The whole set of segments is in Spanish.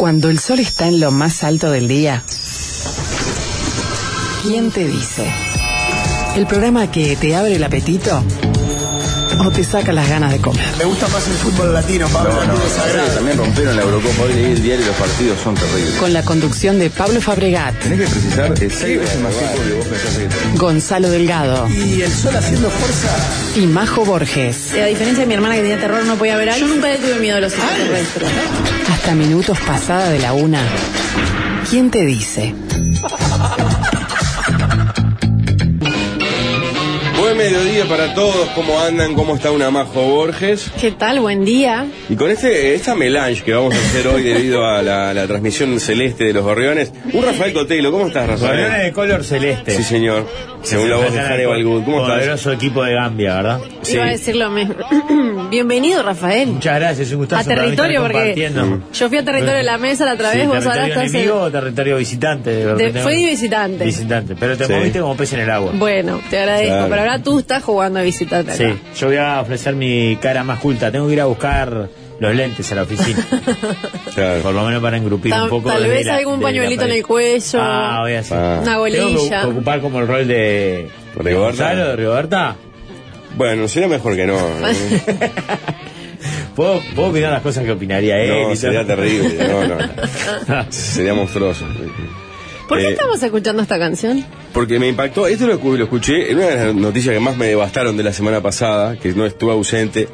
Cuando el sol está en lo más alto del día, ¿quién te dice? El programa que te abre el apetito o te saca las ganas de comer. Me gusta más el fútbol latino, Pablo. No, no, sí, también rompieron la Eurocopa. Hoy leí el diario y los partidos son terribles. Con la conducción de Pablo Fabregat, Tenés que precisar eh, seis veces más tiempo que vos pensás que tenés. Gonzalo Delgado Y el sol haciendo fuerza. y Majo Borges. A diferencia de mi hermana que tenía terror, no podía ver algo. Yo nunca le tuve miedo a los extraterrestres. Hasta minutos pasada de la una. ¿Quién te dice? Buen mediodía para todos. ¿Cómo andan? ¿Cómo está una Majo Borges? ¿Qué tal? Buen día. Y con este esta melange que vamos a hacer hoy debido a la, la transmisión celeste de los gorriones, un Rafael Cotelo. ¿Cómo estás, Gorriones Rafael? de color celeste. Sí, señor. Según la voz de Hannibal Good. ¿Cómo estás? Poderoso equipo de Gambia, ¿verdad? Sí. Iba a decir lo mismo. Bienvenido, Rafael. Muchas gracias, es un gustazo. A territorio, porque yo fui a territorio de la mesa la otra Sí, vez, vos ahora territorio estás enemigo en... o territorio visitante. de fui visitante. Visitante, pero te Sí. moviste como pez en el agua. Bueno, te agradezco, Claro. pero ahora tú estás jugando a visitante acá. Sí, yo voy a ofrecer mi cara más culta. Tengo que ir a buscar los lentes a la oficina. Claro. Por lo menos para engrupir Tal, un poco. tal vez la- algún pañuelito en el cuello, Ah, voy a hacer. Ah. una Tengo que bolilla. ocupar como el rol de. ¿Rigoberta? de Rigoberta. Bueno, sería mejor que no. ¿Puedo, puedo opinar las cosas que opinaría él. No, sería terrible. No, no. Sería monstruoso. ¿Por qué Eh, estamos escuchando esta canción? Porque me impactó, esto lo, escu- lo escuché en una de las noticias que más me devastaron de la semana pasada, que no estuve ausente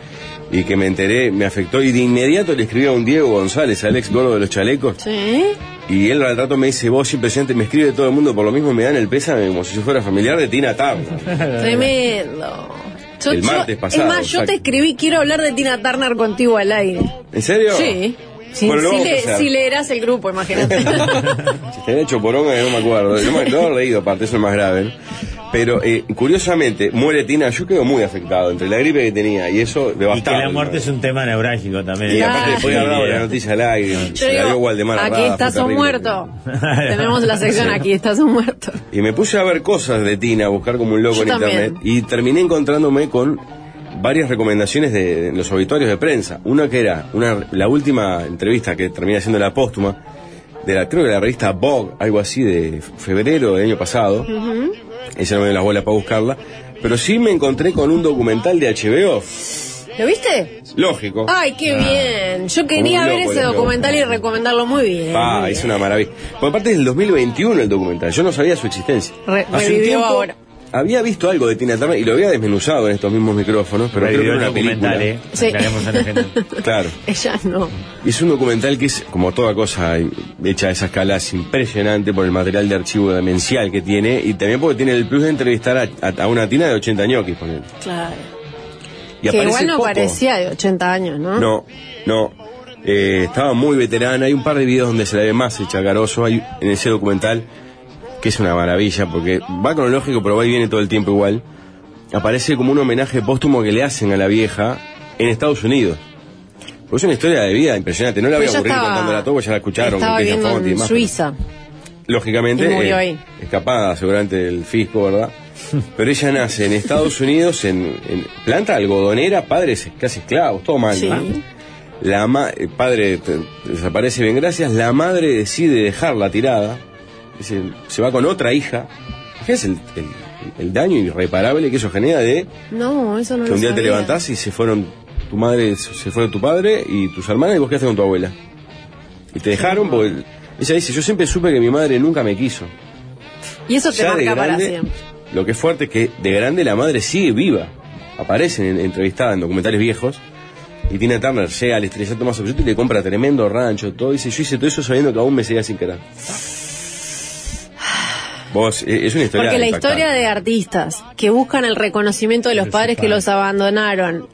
y que me enteré, me afectó y de inmediato le escribí a un Diego González, al ex gordo de los chalecos, Sí. y él al rato me dice, vos siempre presente, me escribe todo el mundo, por lo mismo me dan el pésame como si yo fuera familiar de Tina Turner. Tremendo. Yo, El yo- martes pasado, es más, yo exacto. te escribí, quiero hablar de Tina Turner contigo al aire. ¿En serio? Sí. Si, Bueno, le- si leerás el grupo, imagínate. Si te hecho poronga no me acuerdo. No me no he leído, aparte, eso es más grave. ¿no? Pero eh, curiosamente, muere Tina, yo quedo muy afectado entre la gripe que tenía y eso Y que devastado. la muerte es un tema neurálgico también. Y aparte después hablaba de la noticia al aire, se la dio Waldemar aquí Rafa, estás un muerto. Tenemos la sección aquí estás un muerto. Y me puse a ver cosas de Tina, a buscar como un loco Yo en también. internet, y terminé encontrándome con varias recomendaciones de, de los obituarios de prensa. Una que era una, la última entrevista que terminé haciendo la póstuma, de la, creo que la revista Vogue, algo así de febrero del año pasado. Esa no me dio las bolas para buscarla. Pero sí me encontré con un documental de HBO. ¿Lo viste? Lógico. Ay, qué bien. Yo quería ver ese documental y recomendarlo muy bien. Ah, es una maravilla. Por aparte es del 2021 el documental. Yo no sabía su existencia. Re- Hace un tiempo ahora. Había visto algo de Tina Turner y lo había desmenuzado en estos mismos micrófonos, pero creo que era el una película. ¿eh? Sí. Aclaremos a la gente. Claro. Ella no. Es un documental que es, como toda cosa hecha a esa escala, es impresionante por el material de archivo demencial que tiene y también porque tiene el plus de entrevistar a, a- a una Tina de 80 años, ponele. Claro. Y que igual no poco. parecía de 80 años, ¿no? No, no. Eh, estaba muy veterana. Hay un par de videos donde se la ve más hecha caroso. Hay en ese documental, que es una maravilla, porque va cronológico, pero va y viene todo el tiempo igual. Aparece como un homenaje póstumo que le hacen a la vieja en Estados Unidos. Pues es una historia de vida impresionante. No la voy a aburrir estaba- contándola todo, ya la escucharon. Estaba con y en Suiza. Lógicamente, murió eh, ahí. escapada seguramente del fisco, ¿verdad? Pero ella nace en Estados Unidos, en, en planta algodonera, padres casi esclavos, todo mal. Sí. La ma- el padre desaparece bien, gracias. La madre decide dejarla tirada. Dice, se va con otra hija. Fíjense el, el- el daño irreparable que eso genera de No, eso no que un día te levantás y se fueron tu madre, se fueron tu padre y tus hermanas y vos quedaste con tu abuela. Y te dejaron porque ella dice, yo siempre supe que mi madre nunca me quiso. Y eso te Ya marca para grande, siempre. Lo que es fuerte es que de grande la madre sigue viva. Aparece en, entrevistada en documentales viejos. Y Tina Turner llega al estrellato más absoluto y le compra tremendo rancho, todo. Y dice, yo hice todo eso sabiendo que aún me seguía sin querer. Vos, es una historia Porque la impactante. historia de artistas que buscan el reconocimiento de los padres que los abandonaron,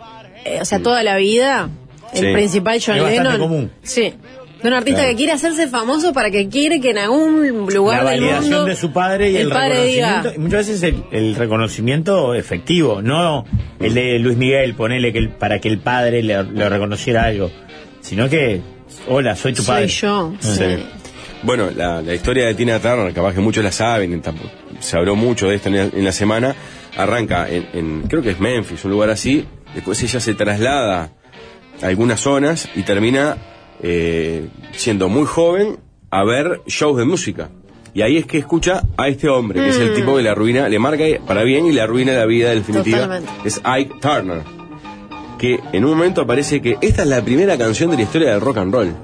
eh, o sea, toda la vida, el Sí. principal John Es Lennon. común. Sí. De un artista Claro. que quiere hacerse famoso para que quiere que en algún lugar la del validación mundo de su padre y el, padre reconocimiento. diga muchas veces el, el reconocimiento efectivo, no el de Luis Miguel, ponele que el- para que el padre le, le reconociera algo, sino que, hola, soy tu soy padre. yo. Sí. sí. Bueno, la, la historia de Tina Turner, capaz que muchos la saben, tampoco- se habló mucho de esto en la, en la semana, arranca en, en- creo que es Memphis, un lugar así, después ella se traslada a algunas zonas y termina eh, siendo muy joven, a ver shows de música. Y ahí es que escucha a este hombre, que es el tipo que le arruina, le marca para bien y le arruina la vida definitiva. Totalmente. Es Ike Turner. Que en un momento aparece que esta es la primera canción de la historia del rock and roll,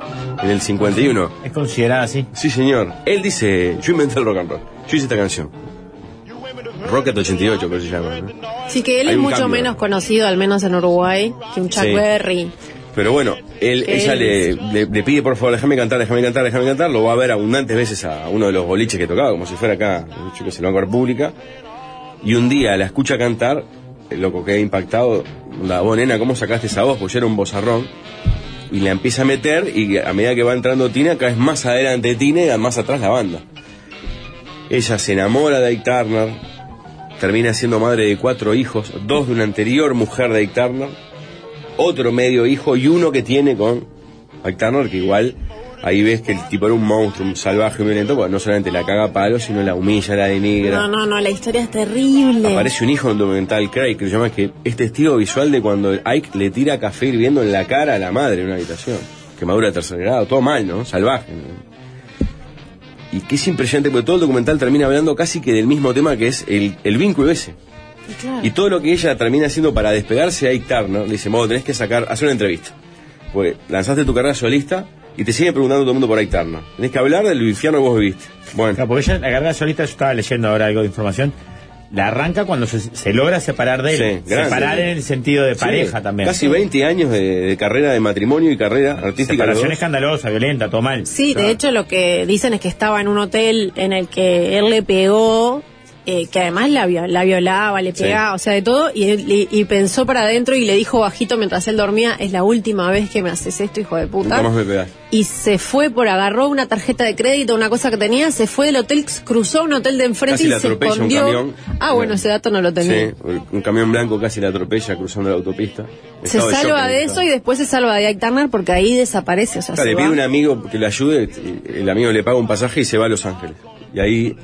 en el 51. Es considerada así. Sí, señor. Él dice, yo inventé el rock and roll. Yo hice esta canción. Rocket 88, que se llama. ¿no? Sí, que él Hay es mucho cambio. menos conocido, al menos en Uruguay, que un Chuck Sí. Berry. Pero bueno, él, ella le, le- le pide por favor, déjame cantar, déjame cantar, déjame cantar. Lo va a ver abundantes veces a uno de los boliches que tocaba, como si fuera acá, yo que sé, el Banco República. Y un día la escucha cantar, loco queda impactado. La vos, nena, ¿cómo sacaste esa voz? Pues era un bozarrón. Y la empieza a meter y a medida que va entrando Tina, cada vez más adelante Tina y más atrás la banda. Ella se enamora de Ike Turner, termina siendo madre de cuatro hijos, dos de una anterior mujer de Ike Turner, otro medio hijo y uno que tiene con Ike Turner, que igual ahí ves que el tipo era un monstruo, un salvaje, violento, porque no solamente la caga a palos, sino la humilla, la denigra. No, no, no, la historia es terrible. Aparece un hijo en un documental, Craig, que se llama que es testigo visual de cuando Ike le tira café hirviendo en la cara a la madre en una habitación. Quemadura de tercer grado, todo mal, ¿no? Salvaje. ¿no? Y que es impresionante porque todo el documental termina hablando casi que del mismo tema que es el, el vínculo ese. Claro. Y todo lo que ella termina haciendo para despegarse a Ike Turner, le dice, vos tenés que sacar, hacer una entrevista. Pues lanzaste tu carrera solista y te sigue preguntando todo el mundo por Ike Turner. Tenés que hablar del infierno que vos viviste. Bueno, Claro, porque ella, la carrera solita, yo estaba leyendo ahora algo de información, la arranca cuando se, se logra separar de él. Sí. Separar en el sentido de sí, pareja también. Casi 20 años de, de carrera de matrimonio y carrera artística. Separación escandalosa, violenta, todo mal. Sí, Claro. de hecho lo que dicen es que estaba en un hotel en el que él le pegó, eh, que además la, vio- la violaba, le Sí. pegaba, o sea, de todo, y, y, y pensó para adentro y le dijo bajito mientras él dormía, es la última vez que me haces esto, hijo de puta. Y se fue por, agarró una tarjeta de crédito, una cosa que tenía, se fue del hotel, cruzó un hotel de enfrente Casi y se un escondió. camión. Ah, bueno, ese dato no lo tenía. Sí, un camión blanco casi la atropella cruzando la autopista. Se de salva de eso y después se salva de Ike Turner porque ahí desaparece, o sea, Claro, se le pide va. un amigo que le ayude, el amigo le paga un pasaje y se va a Los Ángeles. Y ahí,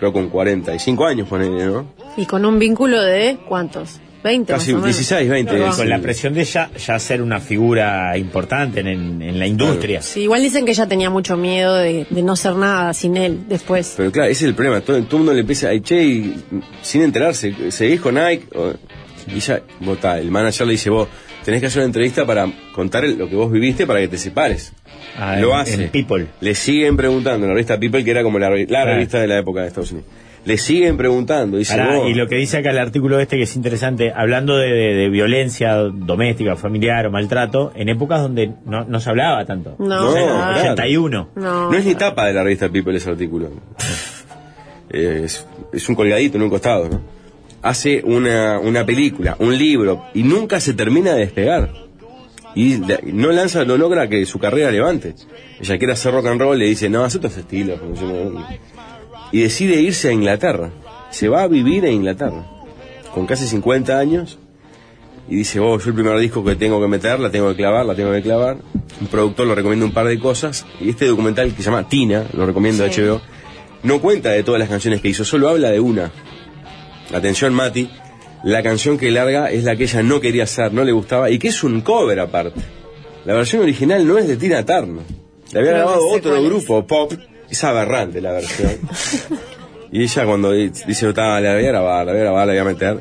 creo con 45 años, ponele, ¿no? Y con un vínculo de, ¿cuántos? 20 Casi más o menos. 16, 20. Ahí va. sí. Con la presión de ella ya ser una figura importante en, en- la industria. Sí, igual dicen que ella tenía mucho miedo de, de no ser nada sin él después. Pero claro, ese es el problema. Todo, todo el mundo le empieza a che, y, sin enterarse, ¿seguís con Nike? O- y ya, vos, ta, el manager le dice, vos, tenés que hacer una entrevista para contar lo que vos viviste para que te separes. Ah, lo en- hace. en People. Le siguen preguntando, en la revista People, que era como la, re- la Claro. revista de la época de Estados Unidos. Le siguen preguntando, dice, Pará, y lo que dice acá el artículo este que es interesante, hablando de, de- de violencia doméstica, familiar o maltrato, en épocas donde no, no se hablaba tanto. No, No, claro. 81. No, No es ni tapa de la revista People ese artículo. es, es un colgadito en un costado, ¿no? Hace una, una película, un libro, y nunca se termina de despegar. Y no lanza, no logra que su carrera levante. Ella quiere hacer rock and roll, le dice, no, haz otros estilos. Y decide irse a Inglaterra. Se va a vivir a Inglaterra. Con casi 50 años. Y dice, oh, yo el primer disco que tengo que meter, la tengo que clavar, la tengo que clavar. Un productor le recomienda un par de cosas. Y este documental que se llama Tina, lo recomiendo a Sí. HBO, no cuenta de todas las canciones que hizo, solo habla de una. Atención, Mati. La canción que larga es la que ella no quería hacer, no le gustaba, y que es un cover aparte. La versión original no es de Tina Turner. La había grabado otro grupo, pop. Es aberrante la versión. y ella cuando di- dice, "Ta, la voy a grabar, la voy a grabar, la voy a meter.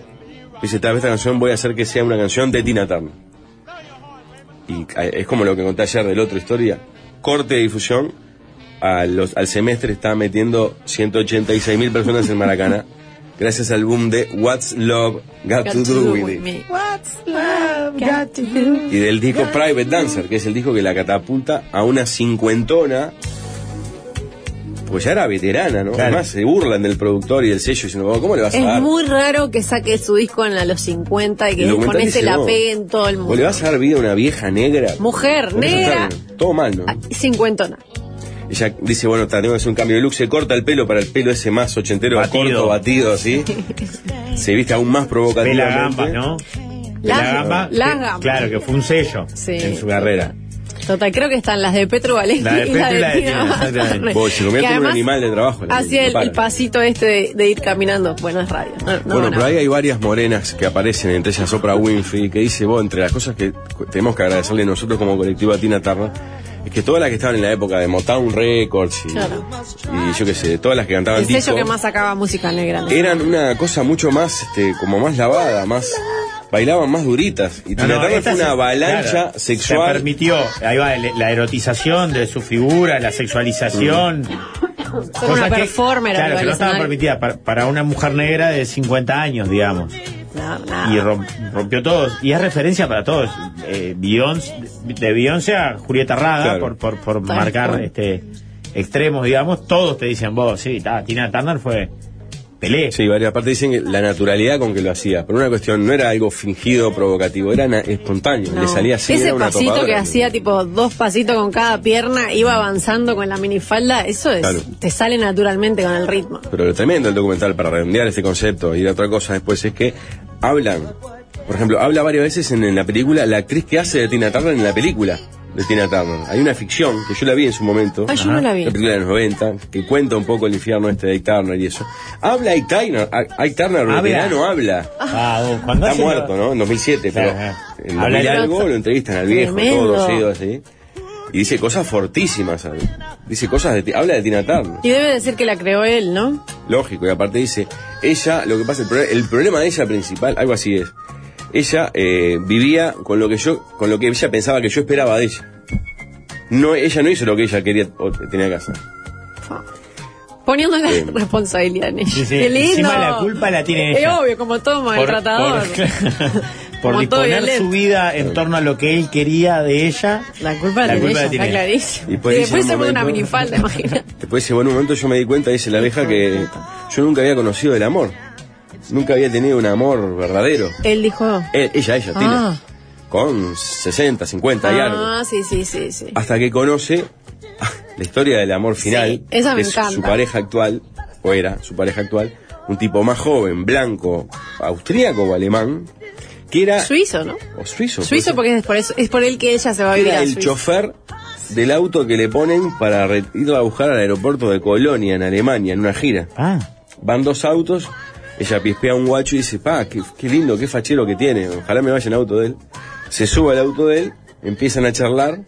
Dice, tal vez esta canción voy a hacer que sea una canción de Tina Turner. Y eh, es como lo que conté ayer del otro historia. Corte de difusión, a los- al semestre está metiendo 186 mil personas en Maracaná. Gracias al boom de What's Love Got, Got to Do With It. me. What's love got to do? Y del disco Private Dancer, que es el disco que la catapulta a una cincuentona. Pues ya era veterana, ¿no? Claro. Además se burlan del productor y del sello diciendo, "Oh, ¿cómo le vas a Es dar? muy raro que saque su disco en a los 50 y que con ese dice, la "No, pegue en todo el ¿O mundo. le vas a dar vida a una vieja negra? Mujer, negra. Todo mal, ¿no? Cincuentona. Ella dice, bueno, tengo que hacer un cambio de look, se corta el pelo para el pelo ese más ochentero, Batido. corto, batido, así. se viste aún más provocativamente. Pela gambas, ¿no? Las- Pela gamba, las que- gambas. Claro, que fue un sello Sí. en su carrera. Total, creo que están las de Petro Valenti La de y Petro la y de la de Tina Tina, Turner. exactamente. Vos, se convierte Que en un animal de trabajo. la- Hacía el, el pasito este de, de ir caminando. Bueno, es radio. No, no bueno, pero ahí hay varias morenas que aparecen, entre ellas Oprah Winfrey, que dice, vos, entre las cosas que tenemos que agradecerle nosotros como colectivo a Tina Turner, Es que todas las que estaban en la época de Motown Records y, Claro. y yo qué sé, todas las que cantaban El sello disco, que más sacaba música negra. ¿no? eran una cosa mucho más, este, como más lavada, más bailaban más duritas. Y No, fue una avalancha claro, Se sexual. permitió, ahí va, la erotización de su figura, la sexualización. Son cosas una que- performer Claro, que no estaba permitida para, para una mujer negra de 50 años, digamos. No. Y rom- rompió todos. Y es referencia para todos. Eh, Beyoncé, de Beyoncé a Julieta Raga, Claro. por, por, por marcar este extremos, digamos, todos te dicen vos, sí, ta, Tina Turner fue Pelé. Sí, varias partes dicen que la naturalidad con que lo hacía. Por una cuestión, no era algo fingido, provocativo, era espontáneo. No. Le salía así. Ese era una pasito que hacía tipo dos pasitos con cada pierna, iba avanzando con la minifalda, eso es, Claro. te sale naturalmente con el ritmo. Pero lo tremendo del documental, para redondear este concepto y otra cosa después, es que hablan, por ejemplo, habla varias veces en, en la película la actriz que hace de Tina Turner en la película de Tina Turner. Hay una ficción que yo la vi en su momento. Ay, yo no la vi. La película de los 90, que cuenta un poco el infierno este de Ike Turner y eso. Habla Ike Turner, Ike Turner, veterano, habla. Ah, Está lo- muerto, ¿no? En 2007, pero en Habla 2000 de- algo lo entrevistan al viejo, Tremendo. todo seguido así. Y dice cosas fortísimas, ¿sabes? Dice cosas de... Habla de Tina Turner. Y debe decir que la creó él, ¿no? Lógico, y aparte dice, ella, lo que pasa, el, pro- el problema de ella principal, algo así es, ella eh, vivía con lo que yo, con lo que ella pensaba que yo esperaba de ella. No, ella no hizo lo que ella quería o tenía que hacer. Poniendo la Sí. responsabilidad en ella. Sí, sí. Qué lindo. Encima la culpa la tiene Es ella. obvio, como todo por, maltratador. por, por todo disponer violento. su vida en torno a lo que él quería de ella. La culpa la, La tiene culpa ella, la tiene está ella. clarísimo. Y Y, después dice después se un pone una momento- minifalda, imagina. Después bueno, un momento yo me di cuenta, dice la abeja, que yo nunca había conocido el amor. Nunca había tenido un amor verdadero. Él dijo. Él- ella, ella, Ah. Tina. Con 60, 50 y algo. Ah, sí, sí, sí, sí. hasta que conoce la historia del amor final Sí, esa me que es encanta. su pareja actual o era su pareja actual un tipo más joven blanco austríaco o alemán que era Suizo, ¿no? o suizo Suizo porque es por eso, es por él que ella se va a vivir era a el chofer del auto que le ponen para irlo a buscar al aeropuerto de Colonia en Alemania en una gira Ah, van dos autos ella pispea un guacho y dice pa qué, qué lindo qué fachero que tiene ojalá me vaya en auto de él se sube al auto de él empiezan a charlar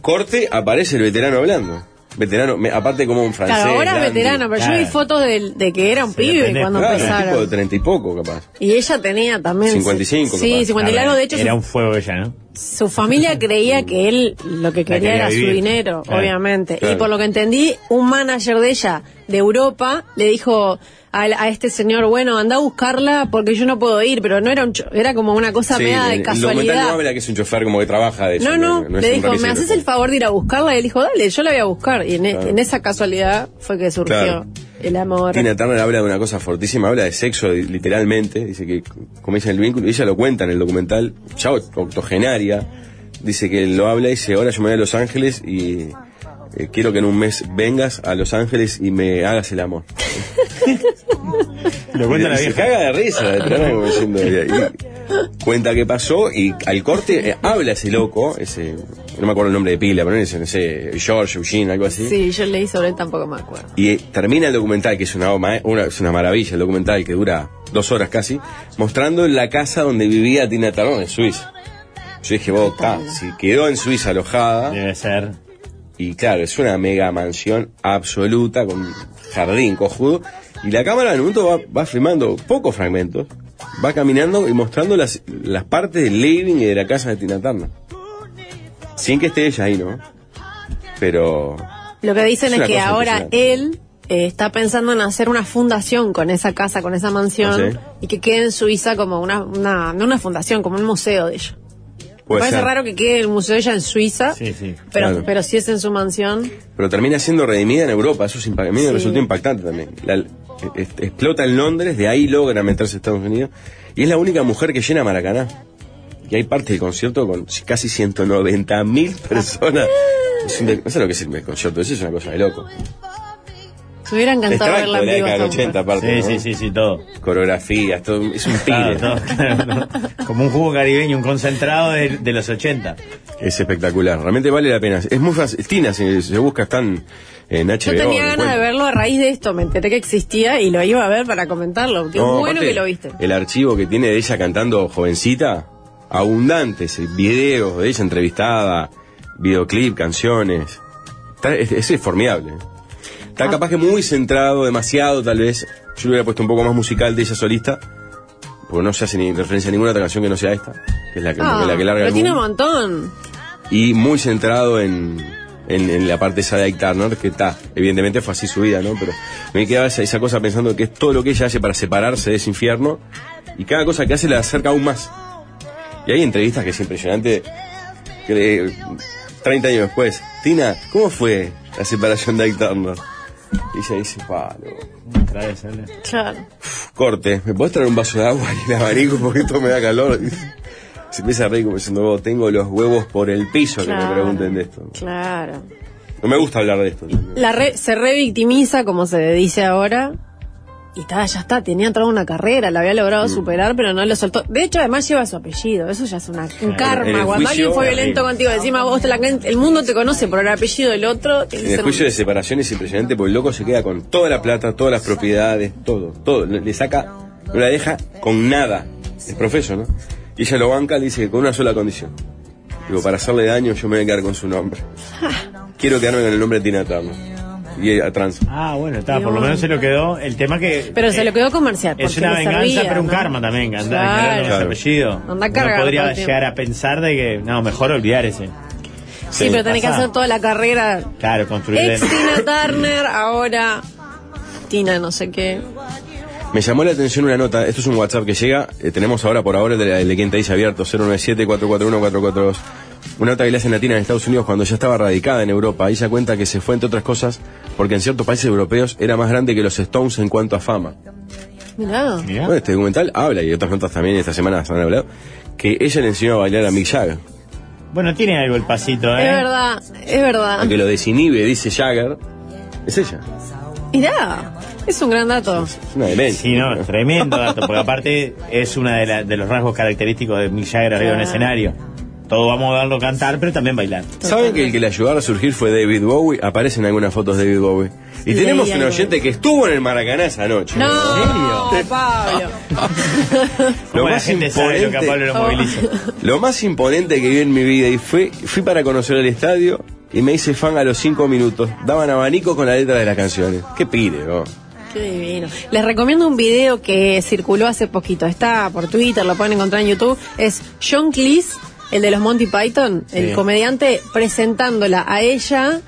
corte aparece el veterano hablando veterano me- aparte como un francés Claro, ahora es grande. veterano, pero yo vi Claro. fotos del- de, que era un Sí, pibe depende. cuando Claro, un tipo de empezaron. treinta y poco capaz Y ella tenía también. 55 Sí, capaz. 50 y largo. De hecho, Era su, un fuego ella, ¿no? Su familia creía que él lo que quería quería era vivir. su dinero, Claro, obviamente. claro. Y por lo que entendí, un manager de ella de Europa le dijo a, a este señor, bueno, anda a buscarla porque yo no puedo ir, pero no era un cho- era como una cosa Sí, media de casualidad. no habla que es un chofer como que trabaja de No, no, es le dijo. ¿me haces el favor de ir a buscarla? Y él dijo, dale, yo la voy a buscar. Y en, e- Claro. en esa casualidad fue que surgió. El amor. Tina Turner habla de una cosa fortísima, habla de sexo li- literalmente, dice que comienza el vínculo, y ella lo cuenta en el documental, ya octogenaria, dice que lo habla y dice, ahora yo me voy a Los Ángeles y eh, quiero que en un mes vengas a Los Ángeles y me hagas el amor. Lo cuenta la Y se vieja. caga de risa, de Turner, como diciendo, y cuenta qué pasó y al corte eh, habla ese loco, ese, no me acuerdo el nombre de pila, pero ese, no sé, George, Eugene, algo así. Sí, yo leí sobre él, tampoco me acuerdo. Y eh, termina el documental, que es una, una- es una maravilla el documental, que dura dos horas casi, mostrando la casa donde vivía Tina Turner en Suiza. Yo dije, vos, ta, si quedó en Suiza alojada, Debe ser. y claro, es una mega mansión absoluta, con jardín cojudo, y la cámara en un momento va, va filmando pocos fragmentos, va caminando y mostrando las, las partes del living y de la casa de Tina Turner. Sin que esté ella ahí, ¿no? Pero... Lo que dicen Es que ahora él eh, está pensando en hacer una fundación con esa casa, con esa mansión, Ah, ¿sí? y que quede en Suiza como una, una, no una fundación, como un museo de Me parece ser. raro que quede el museo de ella en Suiza, Sí, sí. pero, Claro. pero si es en su mansión, pero termina siendo redimida en Europa. Eso es impa- a mí me Sí. resultó impactante también. La- es- explota en Londres, de ahí logra meterse a Estados Unidos, y es la única mujer que llena Maracaná. Y hay parte del concierto con casi 190 mil personas. Es un de- no sé lo que es el concierto, eso es una cosa de loco. Me hubiera encantado verla de en la vivo. década del esta 80 mujer. aparte. Sí, ¿no? sí, sí, sí, todo. Coreografías, todo, es un tigre. todo, claro, ¿no? Como un jugo caribeño, un concentrado de, de los 80. Es espectacular, realmente vale la pena. Es muy fácil. Tina, si se busca, están en HBO. Yo tenía ganas de verlo a raíz de esto, me enteré que existía y lo iba a ver para comentarlo. Qué No, bueno aparte, que lo viste. El archivo que tiene de ella cantando jovencita, abundantes, eh, videos de ella entrevistada, videoclip, canciones. Está- es, es formidable. Está capaz que muy centrado, demasiado tal vez. Yo le hubiera puesto un poco más musical de ella solista, porque no se hace ni referencia a ninguna otra canción que no sea esta, que es la que, Ah, la que larga pero el tiene un montón. Y muy centrado en, en, en la parte esa de Ike Turner, que está, evidentemente fue así su vida, ¿no? Pero me quedaba esa, esa cosa pensando que es todo lo que ella hace para separarse de ese infierno, y cada cosa que hace la acerca aún más. Y hay entrevistas que es impresionante, que eh, 30 años después, Tina, ¿cómo fue la separación de Ike Turner? Y ella dice, palo, Trae, sale. Claro. corte, ¿me podés traer un vaso de agua y el abanico porque esto me da calor? Se empieza a reír como diciendo, "Oh, tengo los huevos por el piso que me Claro. pregunten de esto. Claro. No me gusta hablar de esto. La re- se revictimiza, como se dice ahora. Y está, ya está, tenía toda una carrera, la había Mm. logrado superar, pero no lo soltó. De hecho, además lleva su apellido, eso ya es una, un karma. En Cuando alguien fue violento contigo, encima vos te la, el mundo te conoce por el apellido del otro. En el juicio un- de separación es impresionante porque el loco se queda con toda la plata, todas las propiedades, todo, todo. Le le saca, no la deja con nada. Es profeso, ¿no? Y ella lo banca, le dice que con una sola condición. Digo, para hacerle daño yo me voy a quedar con su nombre. Quiero quedarme con el nombre de Tina Turner. Y a trans. Ah, bueno, está, por lo menos se lo quedó. El tema que. Pero se eh, lo quedó comercial. Es una venganza, pero un ¿no? karma también, que anda Claro. Claro. apellido. Anda Uno podría llegar a pensar de que, no, mejor olvidar ese. Sí, pero tenés que hacer toda la carrera. Claro, construir Ex Tina Turner, ahora Tina no sé qué. Me llamó la atención una nota, esto es un WhatsApp que llega, eh, tenemos ahora por ahora el de, el de quien te dice abierto, 097-441-442. Una nota que le hacen latina en Estados Unidos cuando ya estaba radicada en Europa. Ella cuenta que se fue, entre otras cosas, porque en ciertos países europeos era más grande que los Stones en cuanto a fama. Mirá. Bueno, este documental habla, y otras notas también esta semana se han hablado, que ella le enseñó a bailar a Mick Jagger. Bueno, tiene algo el pasito, ¿eh? Es verdad, es verdad. Aunque lo desinhibe, dice Jagger, es ella. Mirá, es un gran dato. Es una demencia. Sí, no, tremendo dato, porque aparte es uno de, la- de los rasgos característicos de Mick Jagger arriba en el escenario. Todo vamos a darlo a cantar, pero también bailar. ¿Saben que el que le ayudara a surgir fue David Bowie? Aparecen algunas fotos de David Bowie. Y tenemos un oyente que estuvo en el Maracaná esa noche. No, serio? Pablo. Lo Como la más gente sabe lo que a Pablo lo moviliza. Lo más imponente que vi en mi vida y fue, fui para conocer el estadio y me hice fan a los cinco minutos. Daban abanico con la letra de las canciones. Qué pire, ¿no? Qué divino. Les recomiendo un video que circuló hace poquito. Está por Twitter, lo pueden encontrar en YouTube. Es John Cleese, el de los Monty Python, el comediante, presentándola a ella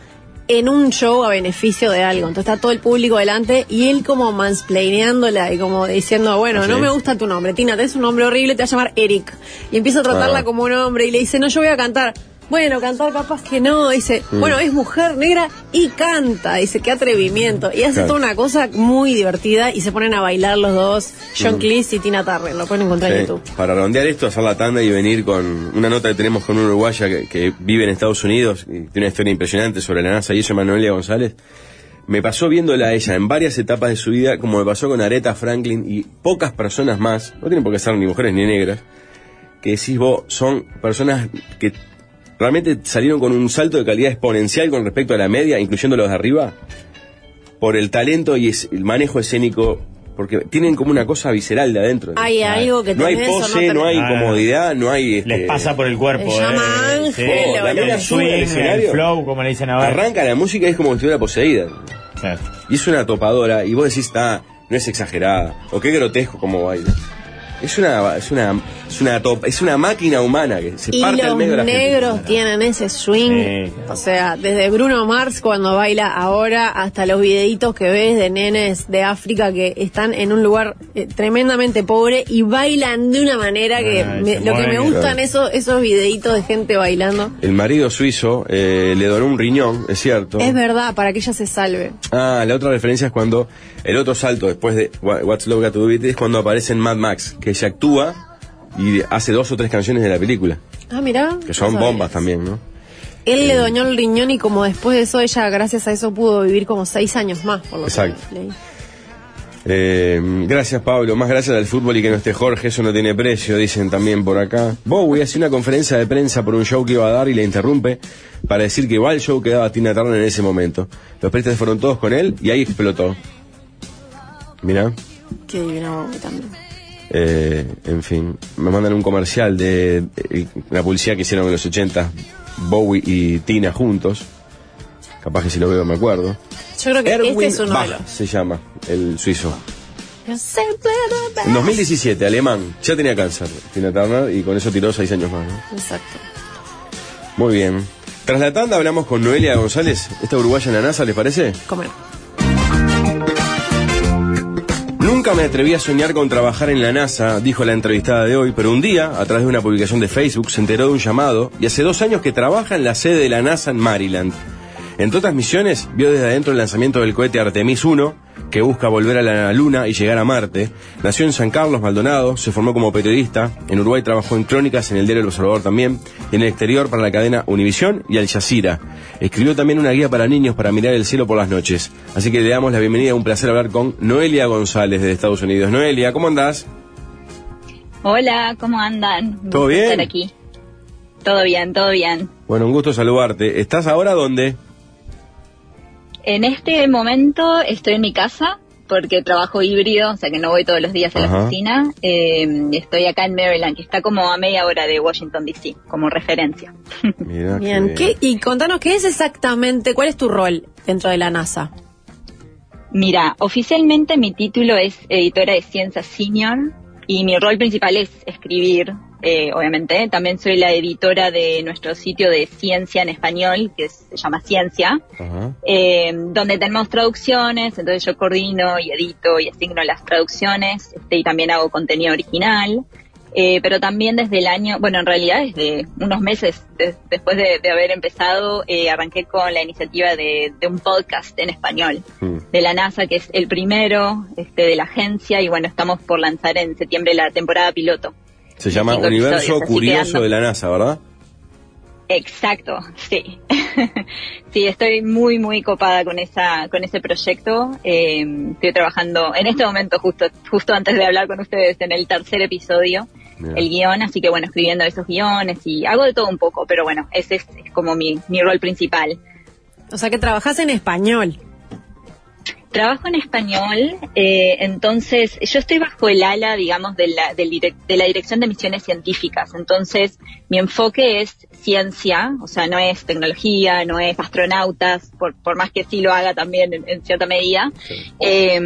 en un show a beneficio de algo. Entonces está todo el público delante y él como mansplaineándola y como diciendo, bueno, ¿Ah, no me gusta tu nombre, Tina, tenés un nombre horrible, te va a llamar Eric. Y empieza a tratarla Ah. como un hombre y le dice, no, yo voy a cantar. Bueno, cantar capaz que no, dice, Mm. bueno, es mujer negra y canta, dice, qué atrevimiento. Y hace Claro. toda una cosa muy divertida y se ponen a bailar los dos, John Cleese y Tina Turner, lo pueden encontrar en Mm. YouTube. Para redondear esto, hacer la tanda y venir con una nota que tenemos con una uruguaya que, que vive en Estados Unidos y tiene una historia impresionante sobre la NASA y eso, Manuelia González. Me pasó viéndola a ella en varias etapas de su vida, como me pasó con Aretha Franklin y pocas personas más, no tienen por qué ser ni mujeres ni negras, que decís vos, son personas que realmente salieron con un salto de calidad exponencial con respecto a la media, incluyendo los de arriba, por el talento y es- el manejo escénico, porque tienen como una cosa visceral de adentro. Hay algo que No hay pose, no hay Ah, comodidad, no hay... este, Les pasa por el cuerpo, Se llama ¿eh? Ángel, Sí, la el mina sube al swing, el escenario. flow, como le dicen ahora. Arranca la música y es como si estuviera poseída. Claro. Y es una topadora, y vos decís, está, no es exagerada, o qué grotesco como baila. Es una, es una, es una top- es una máquina humana que se Y parte al los medio de la gente. negros tienen ese swing, Sí. o sea, desde Bruno Mars cuando baila ahora hasta los videitos que ves de nenes de África que están en un lugar eh, tremendamente pobre y bailan de una manera que Ay, me- se lo que me gustan esos esos videitos de gente bailando. El marido suizo eh, le donó un riñón, es cierto. Es verdad, para que ella se salve. Ah, la otra referencia es cuando el otro salto después de What- What's Love Got to Do It es cuando aparece en Mad Max, que ella actúa y hace dos o tres canciones de la película, Ah, mira. que son bombas también, ¿no? Él le doñó el riñón y como después de eso ella, gracias a eso, pudo vivir como seis años más, por lo Exacto. que leí. Eh, gracias Pablo, más gracias al fútbol y que no esté Jorge, eso no tiene precio, dicen también por acá. Bowie hace una conferencia de prensa por un show que iba a dar y le interrumpe para decir que va al show que daba Tina Turner en ese momento. Los prestes fueron todos con él y ahí explotó. Mira. Qué divino Bowie también. Eh, en fin, me mandan un comercial de, la publicidad que hicieron en los 80 Bowie y Tina juntos. Capaz que si lo veo me acuerdo. Yo creo que Erwin este es uno Bach de los. se llama, el suizo. En veo. 2017, alemán. Ya tenía cáncer, Tina Turner, y con eso tiró seis años más. ¿no? Exacto. Muy bien. Tras la tanda hablamos con Noelia González, esta uruguaya en la NASA, ¿les parece? Comer. Nunca me atreví a soñar con trabajar en la NASA, dijo la entrevistada de hoy, pero un día, a través de una publicación de Facebook, se enteró de un llamado y hace dos años que trabaja en la sede de la NASA en Maryland. Entre otras misiones, vio desde adentro el lanzamiento del cohete Artemis 1, que busca volver a la Luna y llegar a Marte. Nació en San Carlos, Maldonado, se formó como periodista. En Uruguay trabajó en crónicas en el diario El Observador también, y en el exterior para la cadena Univisión y Al Jazeera. Escribió también una guía para niños para mirar el cielo por las noches. Así que le damos la bienvenida, un placer hablar con Noelia González desde Estados Unidos. Noelia, ¿cómo andás? Hola, ¿cómo andan? ¿Todo bien? Estar aquí. Todo bien, todo bien. Bueno, un gusto saludarte. ¿Estás ahora dónde? En este momento estoy en mi casa porque trabajo híbrido, o sea que no voy todos los días a la oficina. Eh, estoy acá en Maryland, que está como a media hora de Washington, D.C., como referencia. Mirá Bien. que- ¿Qué, y contanos, ¿qué es exactamente, cuál es tu rol dentro de la NASA? Mira, oficialmente mi título es editora de ciencia senior y mi rol principal es escribir, eh, obviamente. También soy la editora de nuestro sitio de ciencia en español, que se llama Ciencia. Eh, donde tenemos traducciones, entonces yo coordino y edito y asigno las traducciones, este, y también hago contenido original. Eh, pero también desde el año, bueno, en realidad desde unos meses de- después de, de haber empezado, eh, arranqué con la iniciativa de, de un podcast en español Mm. de la NASA, que es el primero este, de la agencia, y bueno, estamos por lanzar en septiembre la temporada piloto. Se llama Universo Curioso de la NASA, ¿verdad? Exacto, sí. sí, estoy muy, muy copada con esa, con ese proyecto. Eh, estoy trabajando en este momento, justo, justo antes de hablar con ustedes, en el tercer episodio, el guion, así que bueno, escribiendo esos guiones y hago de todo un poco, pero bueno, ese es, es como mi, mi rol principal. O sea, que trabajás en español. Trabajo en español, eh, entonces yo estoy bajo el ala, digamos, de la, de la Dirección de Misiones Científicas. Entonces, mi enfoque es ciencia, o sea, no es tecnología, no es astronautas, por, por más que sí lo haga también en, en cierta medida. Eh,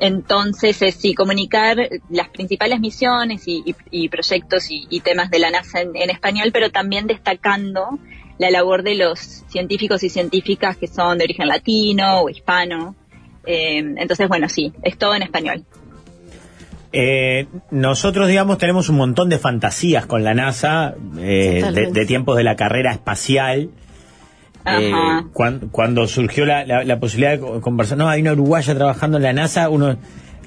entonces, es sí, comunicar las principales misiones y, y- y proyectos y, y temas de la NASA en, en español, pero también destacando la labor de los científicos y científicas que son de origen latino o hispano. Eh, entonces, bueno, sí, es todo en español. Eh, nosotros, digamos, tenemos un montón de fantasías con la NASA eh, de, tiempos de la carrera espacial. Eh, cuando, surgió la, la- la posibilidad de co- conversar, no, hay una uruguaya trabajando en la NASA, uno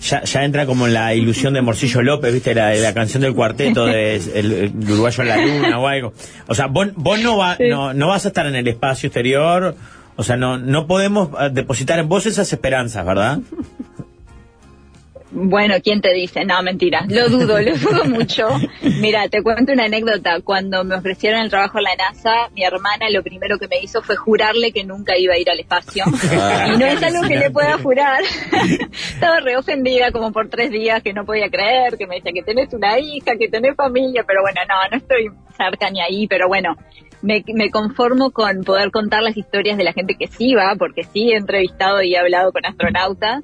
ya, ya entra como en la ilusión de Morcillo López, viste, la, la canción del cuarteto de el, el uruguayo en la luna o algo. O sea, vos, vos no, va, no, no vas a estar en el espacio exterior, o sea, no, no podemos eh, depositar en vos esas esperanzas, ¿verdad? Bueno, ¿quién te dice? No, mentira, lo dudo, lo dudo mucho. Mira, te cuento una anécdota. Cuando me ofrecieron el trabajo en la NASA, mi hermana lo primero que me hizo fue jurarle que nunca iba a ir al espacio. Ah, y no es algo que le pueda jurar. Estaba re ofendida como por tres días que no podía creer, que me decía que tenés una hija, que tenés familia, pero bueno, no, no estoy cerca ni ahí, pero bueno. Me, conformo con poder contar las historias de la gente que sí va, porque sí he entrevistado y he hablado con astronautas.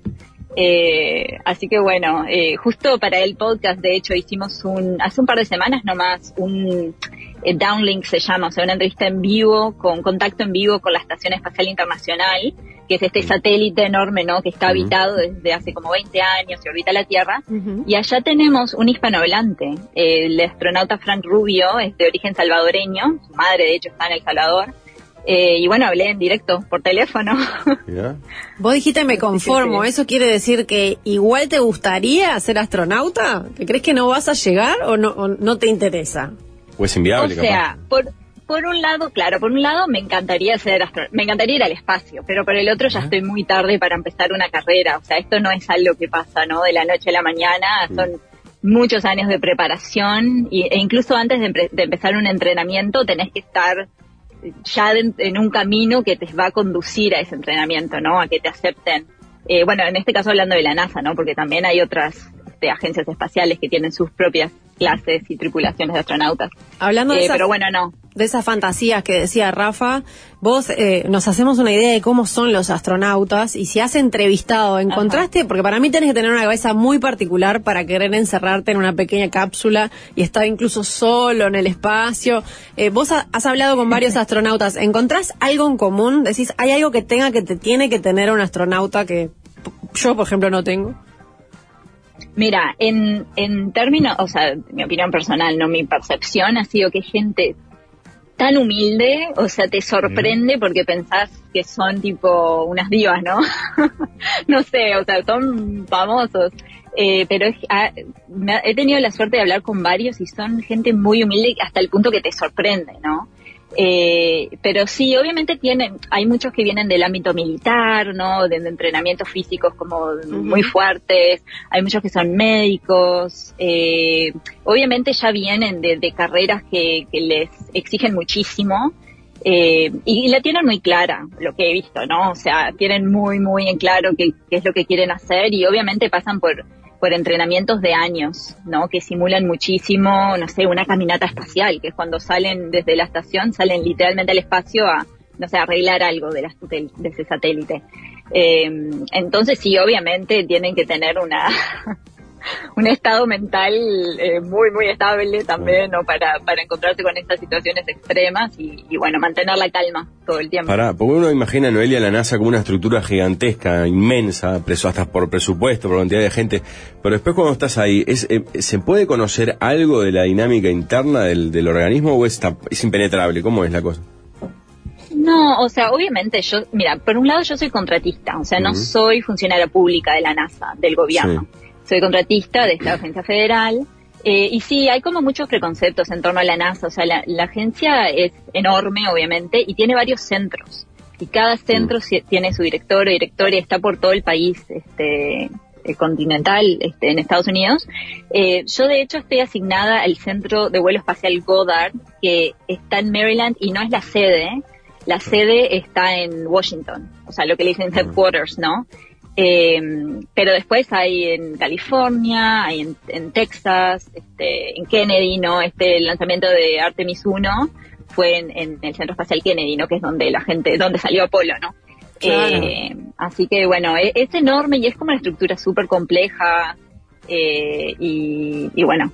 Eh, así que bueno, eh, justo para el podcast, de hecho, hicimos un, hace un par de semanas nomás, un eh, downlink se llama, o sea, una entrevista en vivo, con contacto en vivo con la Estación Espacial Internacional, que es este satélite enorme, ¿no? Que está habitado desde hace como 20 años y orbita la Tierra. Y allá tenemos un hispanohablante. Eh, El astronauta Frank Rubio es de origen salvadoreño, su madre de hecho está en El Salvador. Eh, y bueno, hablé en directo por teléfono. Vos dijiste me conformo. ¿eso quiere decir que igual te gustaría ser astronauta? ¿Que crees que no vas a llegar o no, o no te interesa? O es o inviable, sea, por, por un lado, claro, por un lado me encantaría ser astro me encantaría ir al espacio, pero por el otro ya estoy muy tarde para empezar una carrera. O sea, esto no es algo que pasa, ¿no? De la noche a la mañana, Mm. son muchos años de preparación y, e incluso antes de, empezar un entrenamiento tenés que estar ya de- en un camino que te va a conducir a ese entrenamiento, ¿no? A que te acepten. Eh, bueno, en este caso hablando de la NASA, ¿no? Porque también hay otras este, agencias espaciales que tienen sus propias clases y tripulaciones de astronautas. Hablando de Eh, esas- pero bueno, no. de esas fantasías que decía Rafa, vos eh, nos hacemos una idea de cómo son los astronautas y si has entrevistado, encontraste, porque para mí tenés que tener una cabeza muy particular para querer encerrarte en una pequeña cápsula y estar incluso solo en el espacio. Eh, vos ha- has hablado con varios astronautas, ¿encontrás algo en común? Decís, ¿hay algo que tenga que te tiene que tener un astronauta que yo, por ejemplo, no tengo? Mira, en, en términos, o sea, mi opinión personal, no mi percepción, ha sido que gente tan humilde, o sea, te sorprende porque pensás que son tipo unas divas, ¿no? no sé, o sea, son famosos. Eh, pero es- ah, me ha- he tenido la suerte de hablar con varios y son gente muy humilde hasta el punto que te sorprende, ¿no? Eh, pero sí, obviamente tienen, hay muchos que vienen del ámbito militar, ¿no? De, de entrenamientos físicos como muy fuertes, hay muchos que son médicos, eh, obviamente ya vienen de, de carreras que, que les exigen muchísimo, eh, y, la tienen muy clara, lo que he visto, ¿no? O sea, tienen muy, muy en claro qué, qué es lo que quieren hacer y obviamente pasan por, por entrenamientos de años, ¿no? Que simulan muchísimo, no sé, una caminata espacial, que es cuando salen desde la estación, salen literalmente al espacio a, no sé, arreglar algo de, la- de, de ese satélite. Eh, entonces sí, obviamente tienen que tener una un estado mental eh, muy muy estable también ¿no? para, para encontrarse con estas situaciones extremas y, y, bueno mantener la calma todo el tiempo Pará, porque uno imagina a Noelia la NASA como una estructura gigantesca, inmensa, preso hasta por presupuesto, por cantidad de gente. Pero después cuando estás ahí, ¿es, eh, ¿se puede conocer algo de la dinámica interna del, del organismo o está, es impenetrable? ¿Cómo es la cosa? No, o sea, obviamente yo, mira, por un lado yo soy contratista, o sea, no soy funcionaria pública de la NASA, del gobierno. Soy contratista de esta agencia federal. eh, y sí, hay como muchos preconceptos en torno a la NASA. O sea, la, la agencia es enorme, obviamente, y tiene varios centros. Y cada centro si- tiene su director o directora y está por todo el país, este, eh, continental, este, en Estados Unidos. Eh, yo de hecho estoy asignada al centro de vuelo espacial Goddard, que está en Maryland y no es la sede. La sede está en Washington, o sea, lo que le dicen headquarters, ¿no? Eh, pero después hay en California, hay en, en Texas, este, en Kennedy, ¿no? Este el lanzamiento de Artemis 1 fue en, en el Centro Espacial Kennedy, ¿no? Que es donde la gente, donde salió Apolo, ¿no? Claro. Eh, así que bueno, e- es, enorme y es como una estructura súper compleja eh, y, y bueno,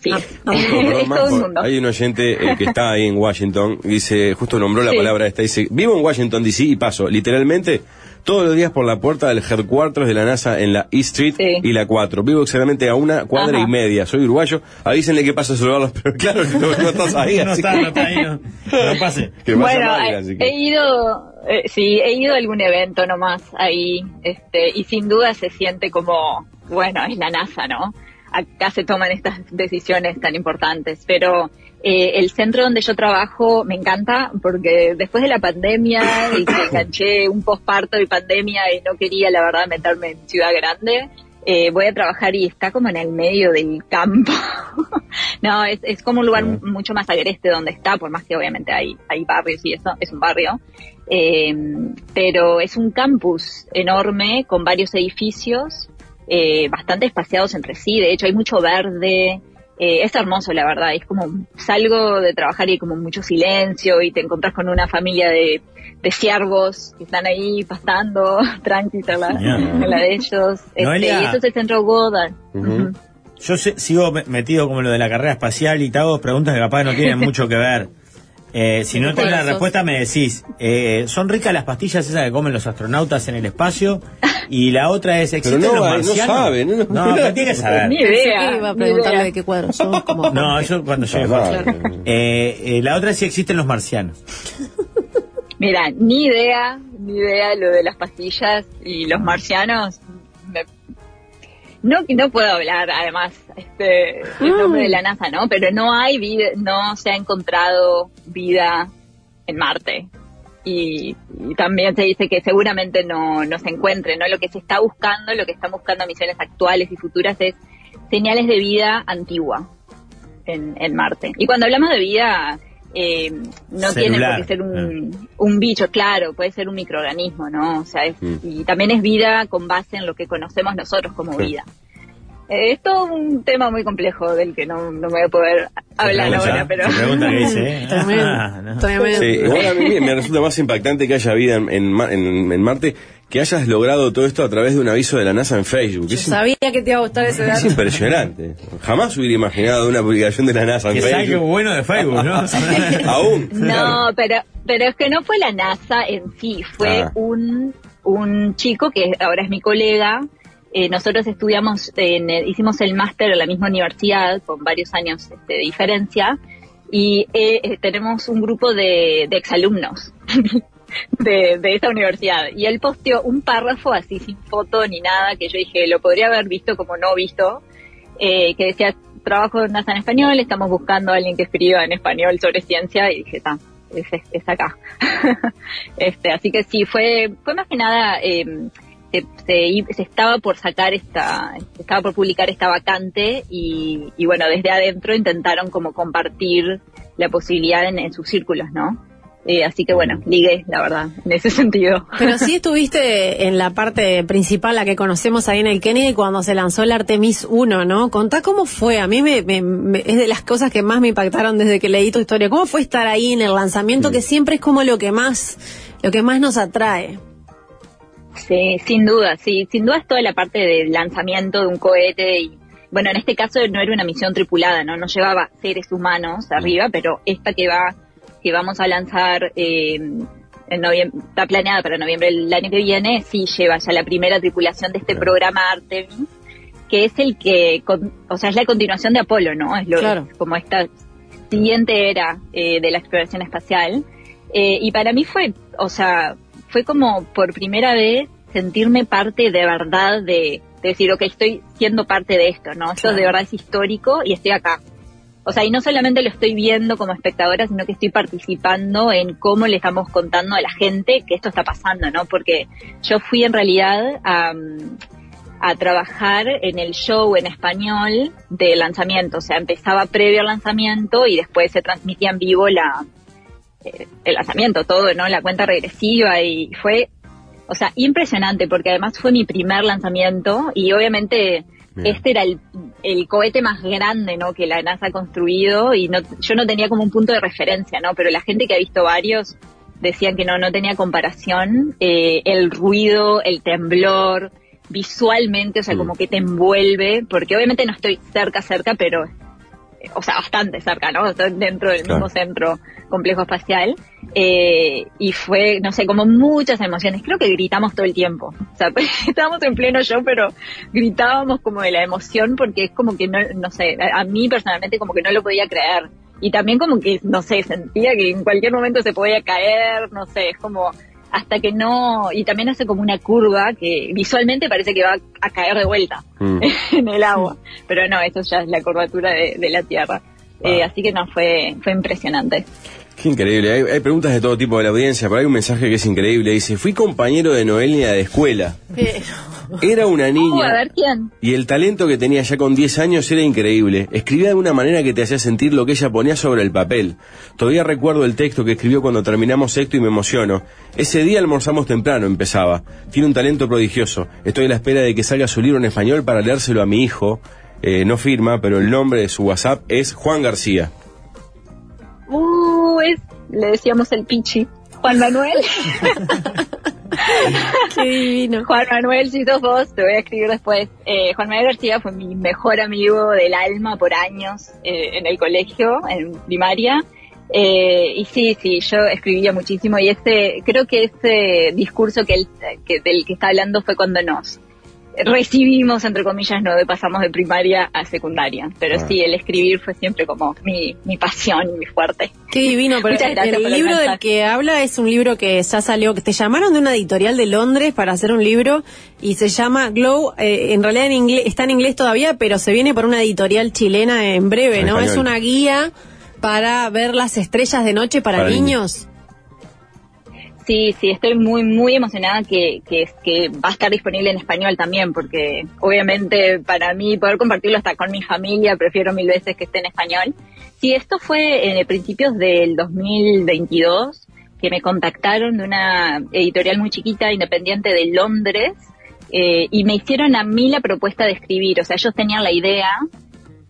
sí, Ah, ah, es Perdón, más, todo un hay oyente eh, que está ahí en Washington, dice, justo nombró la Sí. palabra esta, dice, vivo en Washington DC y paso, literalmente, todos los días por la puerta del headquarters de la NASA en la E Street Sí. y la 4. Vivo exactamente a una cuadra Ajá. y media. Soy uruguayo. Avísenle que paso a saludarlos, pero claro que no, no estás ahí, no está, que, no está ahí, no, no pase. que bueno, mal, eh, así que- he ido, eh, sí, he ido a algún evento nomás ahí, este, y sin duda se siente como, bueno, es la NASA, ¿no? Acá se toman estas decisiones tan importantes, pero eh, el centro donde yo trabajo me encanta porque después de la pandemia y que enganché un posparto y pandemia y no quería, la verdad, meterme en ciudad grande, eh, voy a trabajar y está como en el medio del campo. no, es, es como un lugar mucho más agreste donde está, por más que obviamente hay, hay barrios y eso, es un barrio. Eh, pero es un campus enorme con varios edificios, eh, bastante espaciados entre sí. De hecho, hay mucho verde. Eh, es hermoso, la verdad. Es como salgo de trabajar y hay como mucho silencio y te encontrás con una familia de, de ciervos que están ahí pastando tranquilos en la, Genial. en la de ellos. Este, y eso es el centro Goddard. Yo sé- sigo me- metido como lo de la carrera espacial y te hago preguntas que capaz no tienen mucho que ver. Eh, si no tenés la respuesta me decís, eh, ¿son ricas las pastillas esas que comen los astronautas en el espacio? Y la otra es, ¿existen no, los no marcianos? sabe, no, no, no, pero tiene que saber. Ni idea. iba a preguntarle de qué cuadro son. Como, No, eso cuando llegue Claro. Jorge. Eh, eh, la otra es si existen los marcianos. Mira, ni idea, ni idea lo de las pastillas y los marcianos. No, no puedo hablar, además, este, el nombre de la NASA, ¿no? Pero no hay vida, no se ha encontrado vida en Marte. Y, y también se dice que seguramente no, no se encuentre, ¿no? Lo que se está buscando, lo que están buscando misiones actuales y futuras es señales de vida antigua en, en Marte. Y cuando hablamos de vida, eh, no tiene por qué ser un, un bicho, claro, puede ser un microorganismo, ¿no? O sea, es- Mm. y también es vida con base en lo que conocemos nosotros como Sí. vida. Eh, es todo un tema muy complejo del que no, no me voy a poder hablar ahora, pero... se pregunta qué dice, ¿eh? Tremendo. Ah, no. Tremendo. Sí, igual a mí me- resulta más impactante que haya vida en, en- en Marte, que hayas logrado todo esto a través de un aviso de la NASA en Facebook. Yo Es, sabía que te iba a gustar ese es dato. impresionante. Jamás hubiera imaginado una publicación de la NASA en Que Facebook. bueno de Facebook, ¿no? Aún. No, pero, pero es que no fue la NASA en sí, fue Ah. un, un chico que ahora es mi colega. Eh, nosotros estudiamos, en el- hicimos el máster en la misma universidad con varios años este, de diferencia y eh, eh, tenemos un grupo de, de exalumnos de, de esa universidad. Y él posteó un párrafo así sin foto ni nada que yo dije, lo podría haber visto como no visto, eh, que decía, trabajo en NASA en español, estamos buscando a alguien que escriba en español sobre ciencia y dije, está, es, es acá. este, así que sí, fue, fue más que nada, eh, se, se se estaba por sacar esta, se estaba por publicar esta vacante y, y bueno, desde adentro intentaron como compartir la posibilidad en sus círculos, ¿no? Eh, así que bueno, ligué, la verdad, en ese sentido. Pero sí estuviste en la parte principal, la que conocemos ahí en el Kennedy, cuando se lanzó el Artemis 1, ¿no? Contá cómo fue. A mí me, me- me- es de las cosas que más me impactaron desde que leí tu historia. ¿Cómo fue estar ahí en el lanzamiento, que siempre es como lo que más, lo que más nos atrae? Sí, sin duda, sí, sin duda es toda la parte del lanzamiento de un cohete y bueno, en este caso no era una misión tripulada, no, no llevaba seres humanos arriba, pero esta que va, que vamos a lanzar eh, en noviembre, está planeada para noviembre del año que viene, sí lleva ya la primera tripulación de este programa Artemis, que es el que, con- o sea, es la continuación de Apolo, ¿no? Es lo Claro. como esta siguiente era eh, de la exploración espacial. Eh, y para mí fue, o sea, fue como por primera vez sentirme parte de verdad de, de decir, ok, estoy siendo parte de esto, ¿no? Esto de verdad es histórico y estoy acá. O sea, y no solamente lo estoy viendo como espectadora, sino que estoy participando en cómo le estamos contando a la gente que esto está pasando, ¿no? Porque yo fui en realidad a, a trabajar en el show en español de lanzamiento. O sea, empezaba previo al lanzamiento y después se transmitía en vivo la, eh, el lanzamiento, todo, ¿no? La cuenta regresiva y fue, o sea, impresionante porque además fue mi primer lanzamiento y obviamente Bien. este era el, el cohete más grande, ¿no? Que la NASA ha construido y no, yo no tenía como un punto de referencia, ¿no? Pero la gente que ha visto varios decían que no, no tenía comparación. Eh, el ruido, el temblor, visualmente, o sea, Mm. como que te envuelve, porque obviamente no estoy cerca, cerca, pero o sea, bastante cerca, ¿no? Dentro del Claro. mismo centro complejo espacial. Eh, y fue, no sé, como muchas emociones. Creo que gritamos todo el tiempo. O sea, estábamos en pleno show, pero gritábamos como de la emoción porque es como que no, no sé, a, a mí personalmente como que no lo podía creer. Y también como que, no sé, sentía que en cualquier momento se podía caer, no sé, es como hasta que no, y también hace como una curva que visualmente parece que va a caer de vuelta Mm. en el agua. Pero no, eso ya es la curvatura de, de la Tierra. Eh, así que no, fue, fue impresionante. Qué increíble. Hay, hay preguntas de todo tipo de la audiencia, pero hay un mensaje que es increíble. Dice, fui compañero de Noelia de escuela. Era una Uh, a niña ver quién. y el talento que tenía ya con 10 años era increíble. Escribía de una manera que te hacía sentir lo que ella ponía sobre el papel. Todavía recuerdo el texto que escribió cuando terminamos sexto y me emociono. Ese día almorzamos temprano, empezaba. Tiene un talento prodigioso. Estoy a la espera de que salga su libro en español para leérselo a mi hijo. Eh, no firma, pero el nombre de su WhatsApp es Juan García. Uh, le decíamos el Pichi. Juan Manuel. Qué divino. Juan Manuel, si sos vos, te voy a escribir después. Eh, Juan Manuel García fue mi mejor amigo del alma por años eh, en el colegio, en primaria. Eh, y sí, sí, yo escribía muchísimo y este, creo que ese discurso que él, que, del que está hablando fue cuando nos recibimos, entre comillas, no de pasamos de primaria a secundaria. Pero Ah. sí, el escribir fue siempre como mi, mi pasión y mi fuerte. Qué divino, pero Muchas gracias el libro del que habla es un libro que ya salió, que te llamaron de una editorial de Londres para hacer un libro y se llama Glow, eh, en realidad en inglés, está en inglés todavía, pero se viene por una editorial chilena en breve, ¿no? Es una guía para ver las estrellas de noche para, Para niños. Sí, sí, estoy muy, muy emocionada que, que, va a estar disponible en español también, porque obviamente para mí poder compartirlo hasta con mi familia, prefiero mil veces que esté en español. Sí, esto fue en principios del 2022, que me contactaron de una editorial muy chiquita, independiente de Londres, eh, y me hicieron a mí la propuesta de escribir, o sea, ellos tenían la idea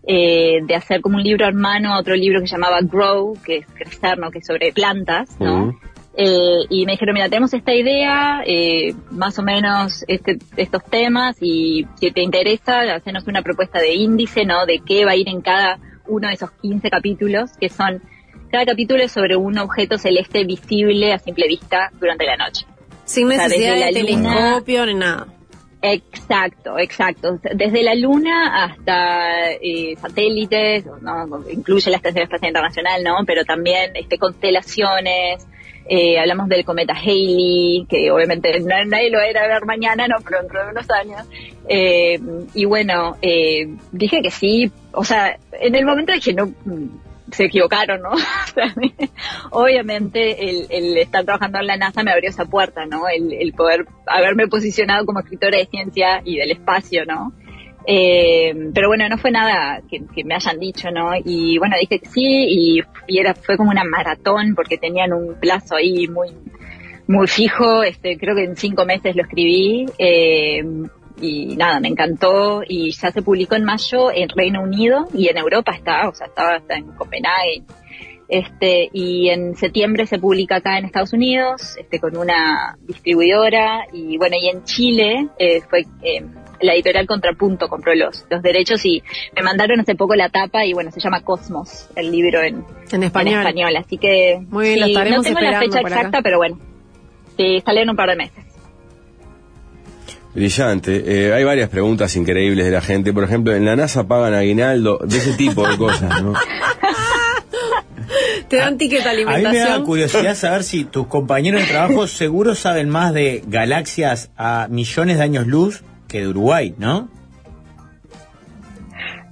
eh, de hacer como un libro hermano a otro libro que llamaba Grow, que es crecer, ¿no? Que es sobre plantas, ¿no? Eh, y me dijeron, mira, tenemos esta idea, eh, más o menos este, estos temas, y si te interesa, hacernos una propuesta de índice, ¿no? De qué va a ir en cada uno de esos 15 capítulos, que son, cada capítulo es sobre un objeto celeste visible a simple vista durante la noche. Sin O sea, necesidad de la luna- telescopio ni nada. Exacto, exacto. Desde la Luna hasta eh, satélites, ¿no? incluye la Estación Espacial Internacional, ¿no? Pero también este, constelaciones. Eh, hablamos del cometa Halley, que obviamente na- nadie lo va a ir a ver mañana, no, pero dentro de unos años. Eh, y bueno, eh, dije que sí. O sea, en el momento dije, no, mm, se equivocaron, ¿no? Obviamente el, el estar trabajando en la NASA me abrió esa puerta, ¿no? El, el poder haberme posicionado como escritora de ciencia y del espacio, ¿no? Eh, pero bueno, no fue nada que, me hayan dicho, ¿no? Y bueno, dije que sí y, y era, fue como una maratón porque tenían un plazo ahí muy, muy fijo, este, creo que en cinco meses lo escribí, eh, y nada, me encantó y ya se publicó en mayo en Reino Unido y en Europa está, o sea, estaba hasta en Copenhague. Este, y en septiembre se publica acá en Estados Unidos, este, con una distribuidora, y bueno, y en Chile, eh, fue, eh, la editorial Contrapunto compró los, los derechos y me mandaron hace poco la tapa y bueno, se llama Cosmos, el libro en, En español. en español, así que Muy bien, lo sí, estaremos no tengo la fecha acá. exacta, pero bueno, sí, sale en un par de meses. Brillante. Eh, hay varias preguntas increíbles de la gente. Por ejemplo, en la NASA pagan aguinaldo, de ese tipo de cosas, ¿no? Te dan ticket de A mí me da alimentación. curiosidad saber si tus compañeros de trabajo seguro saben más de galaxias a millones de años luz que de Uruguay, ¿no?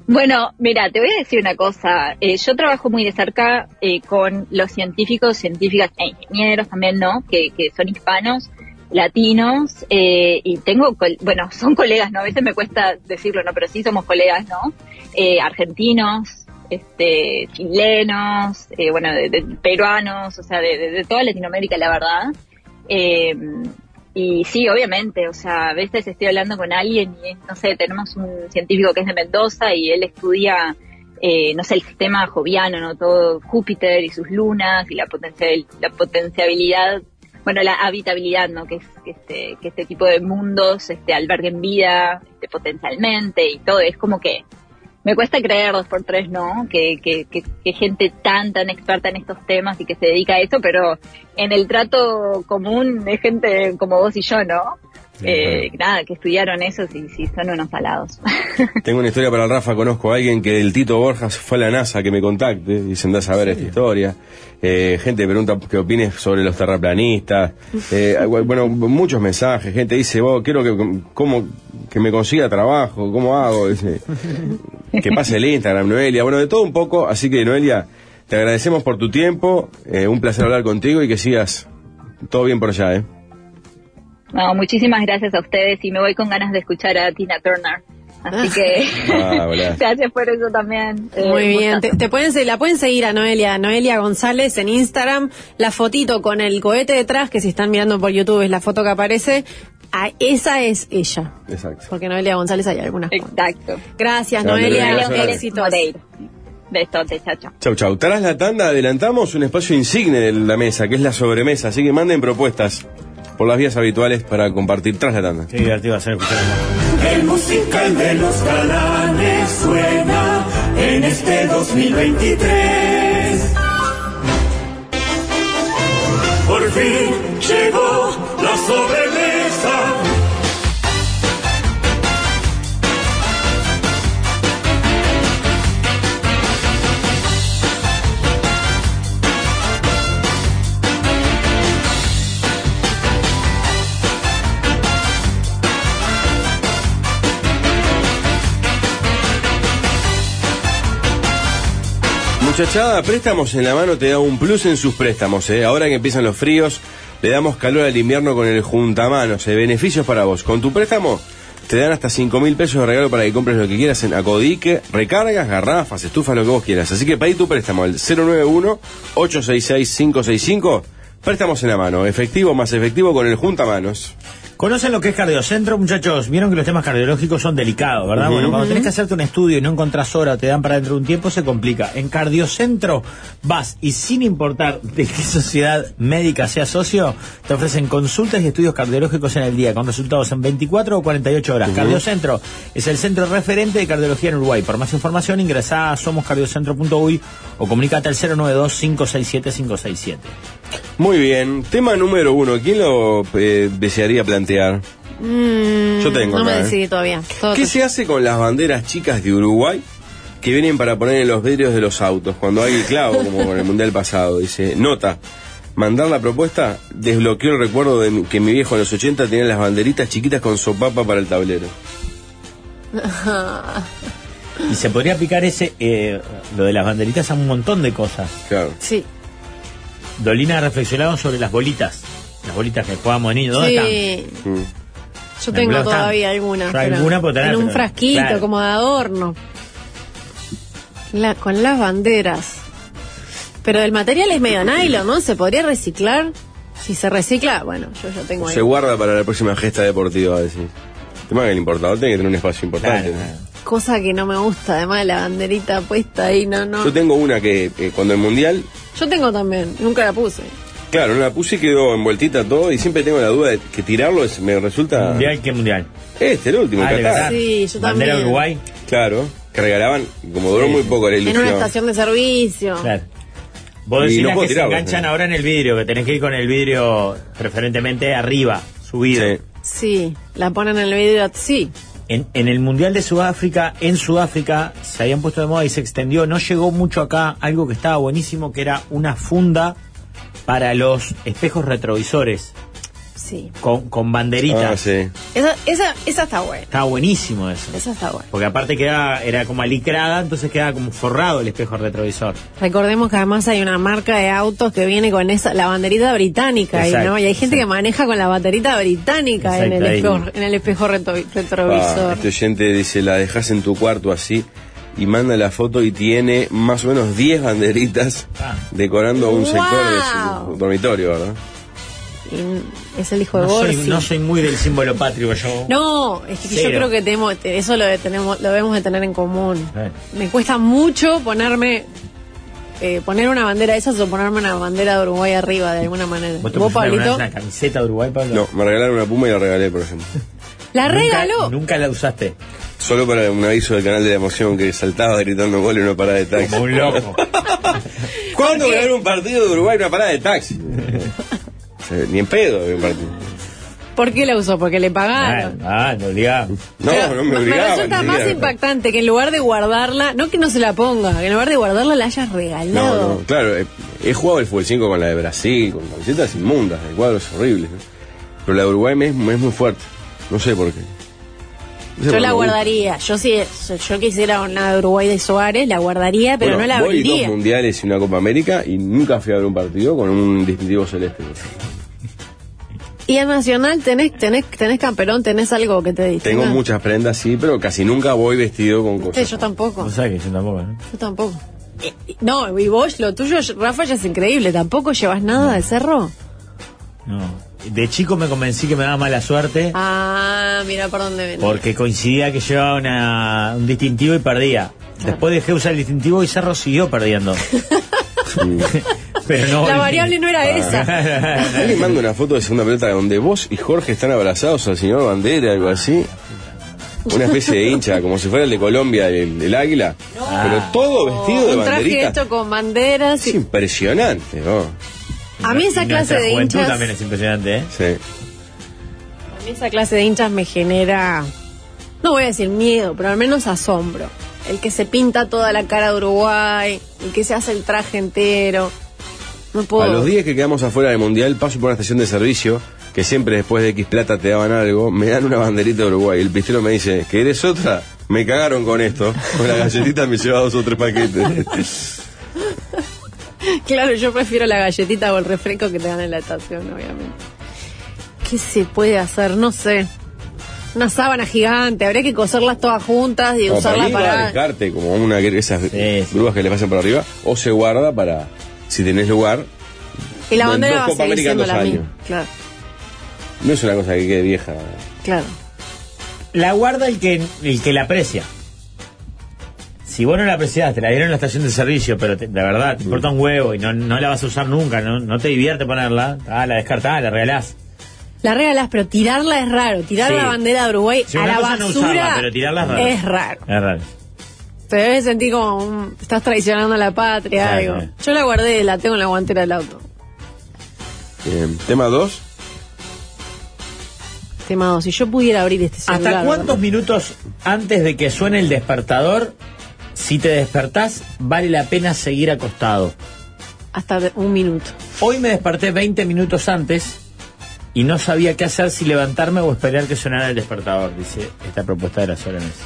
Bueno, mira, te voy a decir una cosa. Eh, yo trabajo muy de cerca eh, con los científicos, científicas e ingenieros también, ¿no? Que, que son hispanos, latinos, eh, y tengo, bueno, son colegas, ¿no? A veces me cuesta decirlo, ¿no? Pero sí somos colegas, ¿no? Eh, argentinos, este, chilenos, eh, bueno, de, peruanos, o sea, de, toda Latinoamérica, la verdad. Y sí, obviamente, o sea, a veces estoy hablando con alguien y, no sé, tenemos un científico que es de Mendoza y él estudia, eh, no sé, el sistema joviano, ¿no? Todo Júpiter y sus lunas y la, potencial, la potenciabilidad, bueno, la habitabilidad, ¿no? Que es que este, que este tipo de mundos este, alberguen vida este, potencialmente y todo. Es como que me cuesta creer dos por tres, ¿no? Que, que, que, que gente tan, tan experta en estos temas y que se dedica a eso, pero en el trato común es gente como vos y yo, ¿no? Eh, nada, que estudiaron eso y sí, son unos salados. Tengo una historia para el Rafa. Conozco a alguien que el Tito Borjas fue a la NASA que me contacte. Dicen, da a saber esta historia. Eh, gente pregunta qué opines sobre los terraplanistas. Eh, bueno, muchos mensajes. Gente dice, vos, quiero que, cómo, que me consiga trabajo. ¿Cómo hago? Dice, que pase el Instagram, Noelia. Bueno, de todo un poco. Así que, Noelia, te agradecemos por tu tiempo. Eh, un placer hablar contigo y que sigas todo bien por allá, ¿eh? No, muchísimas gracias a ustedes y me voy con ganas de escuchar a Tina Turner. Así que Ah, hola. gracias por eso también. eh, Muy bien, te, te pueden, la pueden seguir a Noelia, Noelia González en Instagram, la fotito con el cohete detrás, que si están mirando por YouTube es la foto que aparece, Ah, esa es ella, Exacto. porque Noelia González hay algunas. Exacto. Gracias Chao, Noelia, éxitos. Besote, chao, chao. Chau, chau. Tras la tanda adelantamos un espacio insigne de la mesa, que es la sobremesa. Así que manden propuestas por las vías habituales para compartir tras la tanda. Qué divertido va a ser escuchar el musical de los galanes suena en este 2023. Por fin llegó la sobremesa. Muchachada, préstamos en la mano te da un plus en sus préstamos. ¿eh? Ahora que empiezan los fríos, le damos calor al invierno con el juntamanos. ¿eh? Beneficios para vos. Con tu préstamo te dan hasta 5 mil pesos de regalo para que compres lo que quieras en Acodique, recargas, garrafas, estufas, lo que vos quieras. Así que pedí tu préstamo al 091-866-565. Préstamos en la mano, efectivo más efectivo con el juntamanos. ¿Conocen lo que es cardiocentro, muchachos? Vieron que los temas cardiológicos son delicados, ¿verdad? Bueno, cuando tenés que hacerte un estudio y no encontrás hora te dan para dentro de un tiempo, se complica. En cardiocentro vas y sin importar de qué sociedad médica sea socio, te ofrecen consultas y estudios cardiológicos en el día, con resultados en 24 o 48 horas. Cardiocentro es el centro referente de cardiología en Uruguay. Por más información, ingresá a somoscardiocentro.uy o comunícate al 092-567-567. Muy bien. Tema número uno. ¿Quién lo eh, desearía plantear? Mm, Yo tengo No me ¿eh? decidí todavía. Todo ¿Qué se hace con las banderas chicas de Uruguay que vienen para poner en los vidrios de los autos? Cuando hay clavo, como con el mundial pasado. Dice, nota. Mandar la propuesta desbloqueó el recuerdo de mi- que mi viejo en los 80 tenía las banderitas chiquitas con sopapa para el tablero. Y se podría aplicar ese, eh, lo de las banderitas a un montón de cosas. Claro. Sí. Dolina reflexionaba sobre las bolitas. Las bolitas que jugábamos de niños. ¿Dónde están? Sí. Mm. Yo En tengo todavía algunas. Pero alguna tener, en un pero- frasquito, claro. como de adorno. La- con las banderas. Pero el material es medio nylon, ¿no? ¿Se podría reciclar? Si se recicla, bueno, yo ya tengo ahí. Se guarda para la próxima gesta deportiva, a decir. Tema que el importador tiene que tener un espacio importante. Claro, ¿no? claro. Cosa que no me gusta, además la banderita puesta ahí, no, no. Yo tengo una que eh, cuando el mundial, Yo tengo también, nunca la puse. claro, no la puse y quedó envueltita todo y siempre tengo la duda de que tirarlo es- me resulta... ¿Mundial qué mundial? Este, el último, Ah, de Qatar. Qatar. Sí, yo Bandera también. Uruguay. Claro, que regalaban, como duró Sí, muy poco la En ilusión. una estación de servicio. Claro. Vos decís no que se enganchan ahora en el vidrio, que tenés que ir con el vidrio preferentemente arriba, subido. Sí. Sí, la ponen en el video, sí. En, en el Mundial de Sudáfrica, en Sudáfrica, se habían puesto de moda y se extendió. No llegó mucho acá algo que estaba buenísimo, que era una funda para los espejos retrovisores, Sí. con, con banderitas. Ah, sí. Esa, esa, esa está buena. Estaba buenísimo eso. Esa está buena. Porque aparte quedaba, era como alicrada, entonces quedaba como forrado el espejo retrovisor. Recordemos que además hay una marca de autos que viene con esa, la banderita británica, ahí, Exacto, ¿no? Y hay gente que maneja con la banderita británica en el, espejo, en el espejo retro- Ah, retrovisor. este oyente dice, la dejas en tu cuarto así y manda la foto y tiene más o menos 10 banderitas Ah. decorando un sector de su dormitorio, ¿verdad? Y es el hijo de No soy, no soy muy del símbolo patrio yo. No, es que yo creo que tenemos, eso lo, tenemos, lo debemos de tener en común. Eh. Me cuesta mucho ponerme, eh, poner una bandera de esas o ponerme una bandera de Uruguay arriba de alguna manera. ¿Vos te ¿Vos, Pablito? una camiseta de Uruguay, Pablo? No, me regalaron una puma y la regalé, por ejemplo. La regaló. Nunca la usaste. Solo para un aviso del canal de la emoción que saltaba gritando gol en una parada de taxi. Como un loco. ¿Cuándo voy a ver un partido de Uruguay en una parada de taxi? Ni en pedo de un partido. ¿Por qué la usó? Porque le pagaron. Ah, no digamos. No, Pero no me obligaban. resulta ni más impactante que en lugar de guardarla, no que no se la ponga, que en lugar de guardarla la hayas regalado. no, claro, he, he jugado el fútbol 5 con la de Brasil, con camisetas inmundas, de cuadros horribles. ¿no? Pero la de Uruguay me es, me es muy fuerte. No sé por qué. No sé Yo por la me guardaría. Yo si yo quisiera una de Uruguay de Suárez, la guardaría, pero Bueno, no la voy abriría. dos mundiales y una Copa América y nunca fui a ver un partido con un distintivo celeste. Y en Nacional tenés, tenés, tenés camperón, tenés algo que te distinga. Tengo muchas prendas, sí, pero casi nunca voy vestido con cosas. yo tampoco. No sabes que yo tampoco, ¿no? Yo tampoco. Eh, No, y vos, lo tuyo, Rafa, ya es increíble. ¿Tampoco llevas nada de cerro? No. De chico me convencí que me daba mala suerte Ah, mira por dónde viene. porque coincidía que llevaba una- un distintivo y perdía. Después dejé de usar el distintivo y Cerro siguió perdiendo. Pero no La variable no era esa. Alguien manda una foto de segunda pelota donde vos y Jorge están abrazados al señor Bandera, algo así. Una especie de hincha, como si fuera el de Colombia, el, el águila. Pero todo vestido de Un traje banderita. hecho con banderas. Es impresionante, ¿no? A mí esa clase de hinchas. también es impresionante, ¿eh? Sí. A mí esa clase de hinchas me genera. No voy a decir miedo, pero al menos asombro. El que se pinta toda la cara de Uruguay, el que se hace el traje entero. No puedo. A los días que quedamos afuera del mundial, paso por una estación de servicio, que siempre después de X plata te daban algo, me dan una banderita de Uruguay. El pistero me dice, ¿querés otra? Me cagaron con esto. Con la galletita me lleva dos o tres paquetes. Claro, yo prefiero la galletita o el refresco que te dan en la estación, obviamente. ¿Qué se puede hacer? No sé. Una sábana gigante, habría que coserlas todas juntas y Como para usarlas para. descarte, como una de esas Sí, sí. grúas que le pasan por arriba, o se guarda para, si tenés lugar, Y la bandera va a Copa seguir dos la años. misma. Claro. No es una cosa que quede vieja. Claro. La guarda el que, el que la aprecia. Si vos no la apreciás, te la dieron en la estación de servicio, pero te- de verdad, te importa un huevo y no, no la vas a usar nunca, no, no te divierte ponerla, ah, la descartás, la regalás. La regalás, pero tirarla es raro. Tirar Sí. la bandera de Uruguay a la cosa no basura usarla, pero tirarla es raro. es raro. Es raro. Te debes sentir como un- estás traicionando a la patria. Sí, algo. sí. Yo la guardé, la tengo en la guantera del auto. Bien. Tema 2. Estimado, si yo pudiera abrir este celular. ¿Hasta cuántos ¿verdad? minutos antes de que suene el despertador, si te despertás, vale la pena seguir acostado? Hasta un minuto. Hoy me desperté 20 minutos antes y no sabía qué hacer si levantarme o esperar que sonara el despertador, dice esta propuesta de la sola mesa.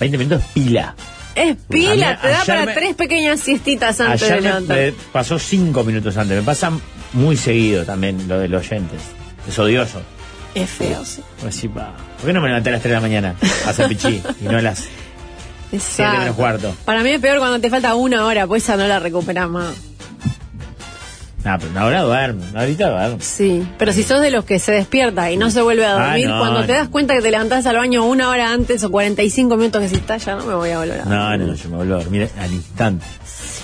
20 minutos pila. Es pila, te da para me- tres pequeñas siestitas antes de Ayer levantar. me pasó 5 minutos antes. Me pasa muy seguido también lo de los oyentes. Es odioso. Es feo, sí. Pues sí, pa. ¿Por qué no me levanté a las 3 de la mañana a hacer pichí y no a las Siete menos Exacto. cuarto. Para mí es peor cuando te falta una hora, pues esa no la recuperás más. Ah, pero una hora duermo, una horita duermo. Sí, pero si sos de los que se despierta y no se vuelve a Ah, dormir, no, cuando te das cuenta que te levantás al baño una hora antes o 45 minutos que si estás, ya no me voy a volver a dormir. No, no, yo me vuelvo a dormir al instante.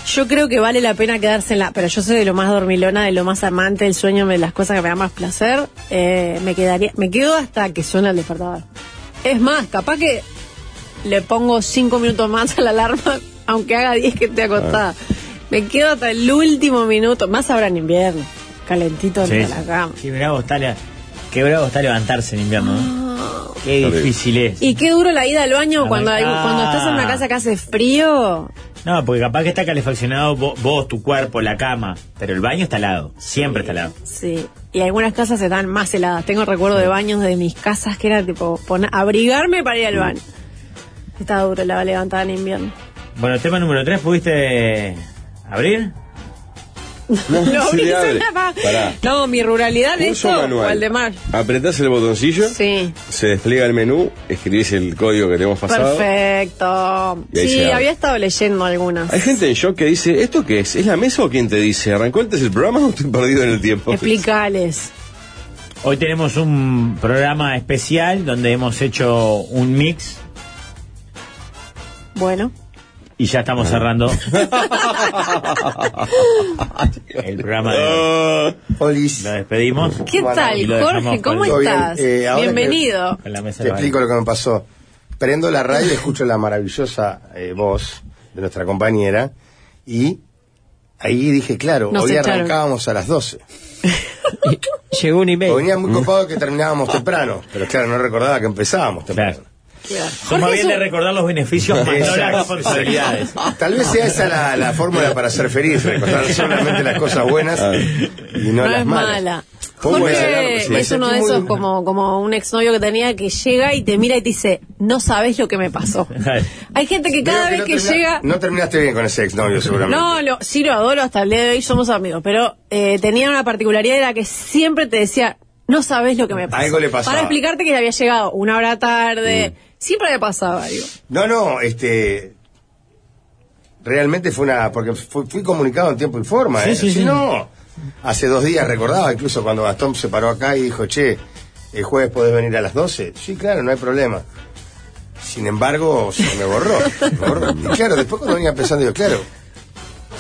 Yo creo que vale la pena quedarse en la. Pero yo soy de lo más dormilona, de lo más amante del sueño, de las cosas que me dan más placer. eh, me quedaría. Me quedo hasta que suena el despertador. Es más, capaz que le pongo cinco minutos más a la alarma, aunque haga 10 que esté acostada. Me quedo hasta el último minuto, más ahora en invierno. Calentito Sí, en sí. la cama. Qué bravo está, qué bravo está levantarse en invierno. ¿no? Qué Terrible. difícil es. Y qué duro la ida al baño Ah, cuando, hay- ah. cuando estás en una casa que hace frío. No, porque capaz que está calefaccionado vo- vos, tu cuerpo, la cama, pero el baño está al lado, siempre está al lado. Sí, y algunas casas están más heladas. Tengo recuerdo de baños de mis casas que era tipo poner, abrigarme para ir al baño. Estaba duro la levantada en invierno. Bueno, tema número 3, ¿pudiste abrir? No, Lo se le abre. No, mi ruralidad de Curso esto o manual. el de mar. Apretás el botoncillo, Sí, se despliega el menú, escribís el código que te hemos pasado. perfecto. Sí, había estado leyendo algunas. Hay gente en shock que dice, ¿esto qué es? ¿Es la mesa o quién te dice? ¿Arrancó antes el programa o estoy perdido en el tiempo? Explicales. Hoy tenemos un programa especial donde hemos hecho un mix Bueno, y ya estamos cerrando el programa de hoy. Ah, Olis. Lo despedimos. ¿qué tal, Jorge? ¿Cómo estás? eh, Bienvenido. con la mesa Te explico lo que me pasó. Prendo la radio y escucho la maravillosa eh, voz de nuestra compañera y ahí dije, claro, Nos hoy echaron. arrancábamos a las 12. Llegó un email. O venía muy copado que terminábamos temprano, pero claro, no recordaba que empezábamos temprano. Claro. Claro. Somos Jorge bien es de recordar los beneficios más no las responsabilidades. Tal vez sea esa la, la fórmula para ser feliz, recordar solamente las cosas buenas y no, no las es malas. mala. Jorge. Me es uno de muy- esos como, como un exnovio que tenía que llega y te mira y te dice, no sabes lo que me pasó. Hay gente que cada vez que termina- llega... No terminaste bien con ese exnovio, seguramente. No, lo, sí lo adoro, hasta el día de hoy somos amigos, pero eh, tenía una particularidad, era que siempre te decía, no sabes lo que me pasó. Algo le pasaba. Para explicarte que le había llegado una hora tarde, siempre le pasaba algo. No, no, este. Realmente fue una. Porque fui, fui comunicado en tiempo y forma, Sí, ¿eh? sí, Si sí. no, hace dos días recordaba, incluso cuando Gastón se paró acá y dijo, che, el jueves podés venir a las 12. Sí, claro, no hay problema. Sin embargo, se me borró. me borró. Y claro, después cuando venía pensando, digo, claro,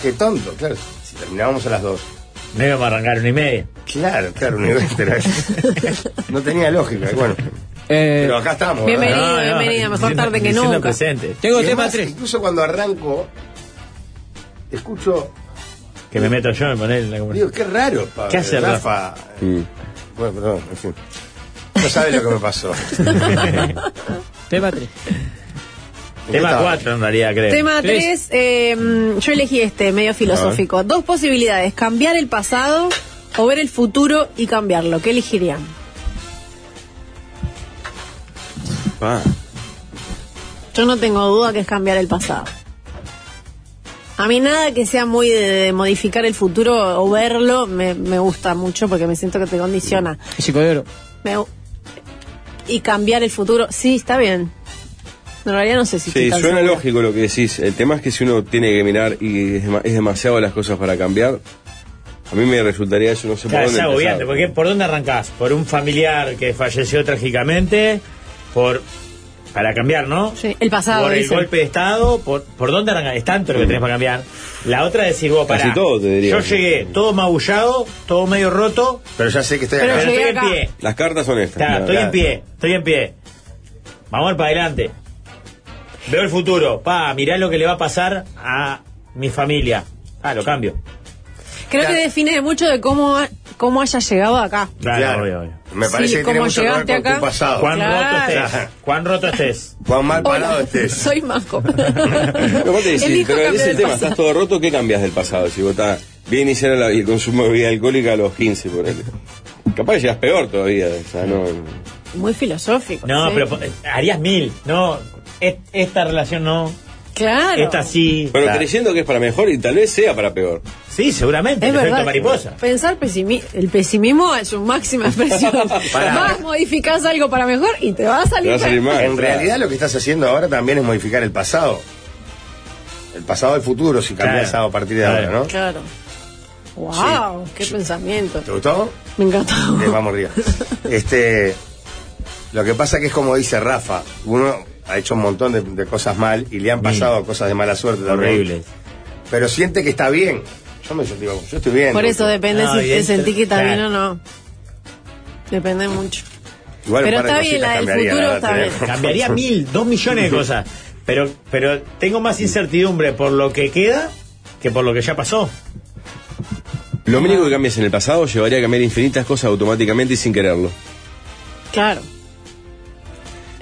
qué tonto, claro. Si terminábamos a las 2. No íbamos a arrancar una y media. Claro, claro, un nivel, pero no tenía lógica. y Bueno, Eh, pero acá estamos. ¿verdad? Bienvenido, bienvenida, mejor diciendo- tarde que nunca. presente. tengo Y tema además, 3. Incluso cuando arranco, escucho Que me meto yo en poner la Digo, conversación. qué raro, Pablo. ¿Qué hace Rafa? Mm. Bueno, perdón, en fin. No sabe lo que me pasó. Tema 3. Tema Estaba. 4 en realidad, creo. Tema Tres. 3, yo elegí este, medio filosófico. Dos posibilidades, cambiar el pasado o ver el futuro y cambiarlo. ¿Qué elegirían? Yo no tengo duda que es cambiar el pasado. A mí nada que sea muy de, de modificar el futuro o verlo me, me gusta mucho porque me siento que te condiciona. Chico de oro. Me y cambiar el futuro, sí, está bien. En realidad no sé si Sí, estoy tan suena segura. lógico lo que decís. El tema es que si uno tiene que mirar y es, dema- es demasiado las cosas para cambiar, A mí me resultaría eso, no sé Claro, por es dónde agobiante, empezar. porque ¿por dónde arrancás? ¿Por un familiar que falleció trágicamente? ¿Por para cambiar, ¿no? Sí, el pasado, Por el dice. golpe de Estado, ¿por, por dónde arrancás? Es tanto lo que tenés para cambiar. La otra es decir, vos, Casi pará, todo, te diría. yo llegué todo magullado, todo medio roto, Pero ya sé que estoy Pero acá. pero estoy en pie. Las cartas son estas. Claro, estoy claro. en pie, estoy en pie. Vamos a ir para adelante. Veo el futuro. Pa, mirá lo que le va a pasar a mi familia. Ah, lo cambio. Creo que define mucho de cómo, cómo hayas llegado acá. Claro, Claro. obvio, obvio. Me parece Sí, que tiene ¿cómo mucho que ver llegaste con tu acá? pasado. Cuán Claro. roto estés. Cuán roto estés. Cuán mal Hola, parado estés. soy Majo. No, aparte decís, pero ese el tema, pasado. estás todo roto, ¿qué cambias del pasado? Si vos estás bien iniciar la- el consumo de bebida alcohólica a los 15, por ejemplo. Capaz que llegas peor todavía. O sea, no. Muy filosófico. No, sí. pero eh, harías mil. No, es- esta relación no. Claro. Esta sí. Pero Claro. creyendo que es para mejor y tal vez sea para peor. Sí, seguramente. Es el verdad. mariposa. Pensar pesimi- el pesimismo es su máxima expresión. Vas, modificás algo para mejor y te va a salir. va a salir peor. mal. En claro. realidad lo que estás haciendo ahora también es modificar el pasado. El pasado al futuro, si cambias Claro. a partir de Claro. ahora, ¿no? Claro. Wow, qué pensamiento. ¿Te gustó? Me encantó. Eh, vamos arriba. Este, lo que pasa que es como dice Rafa, uno ha hecho un montón de, de cosas mal y le han pasado cosas de mala suerte también. Horrible. Pero siente que está bien. Yo me digo, yo estoy bien. Por eso depende No, si te es- sentí que está claro. bien o no. Depende mucho. Igual Pero está bien, la del cambiaría, futuro está bien. Cambiaría mil, dos millones de cosas. Pero, pero tengo más incertidumbre por lo que queda que por lo que ya pasó. Lo único que cambias en el pasado llevaría a cambiar infinitas cosas automáticamente y sin quererlo. Claro,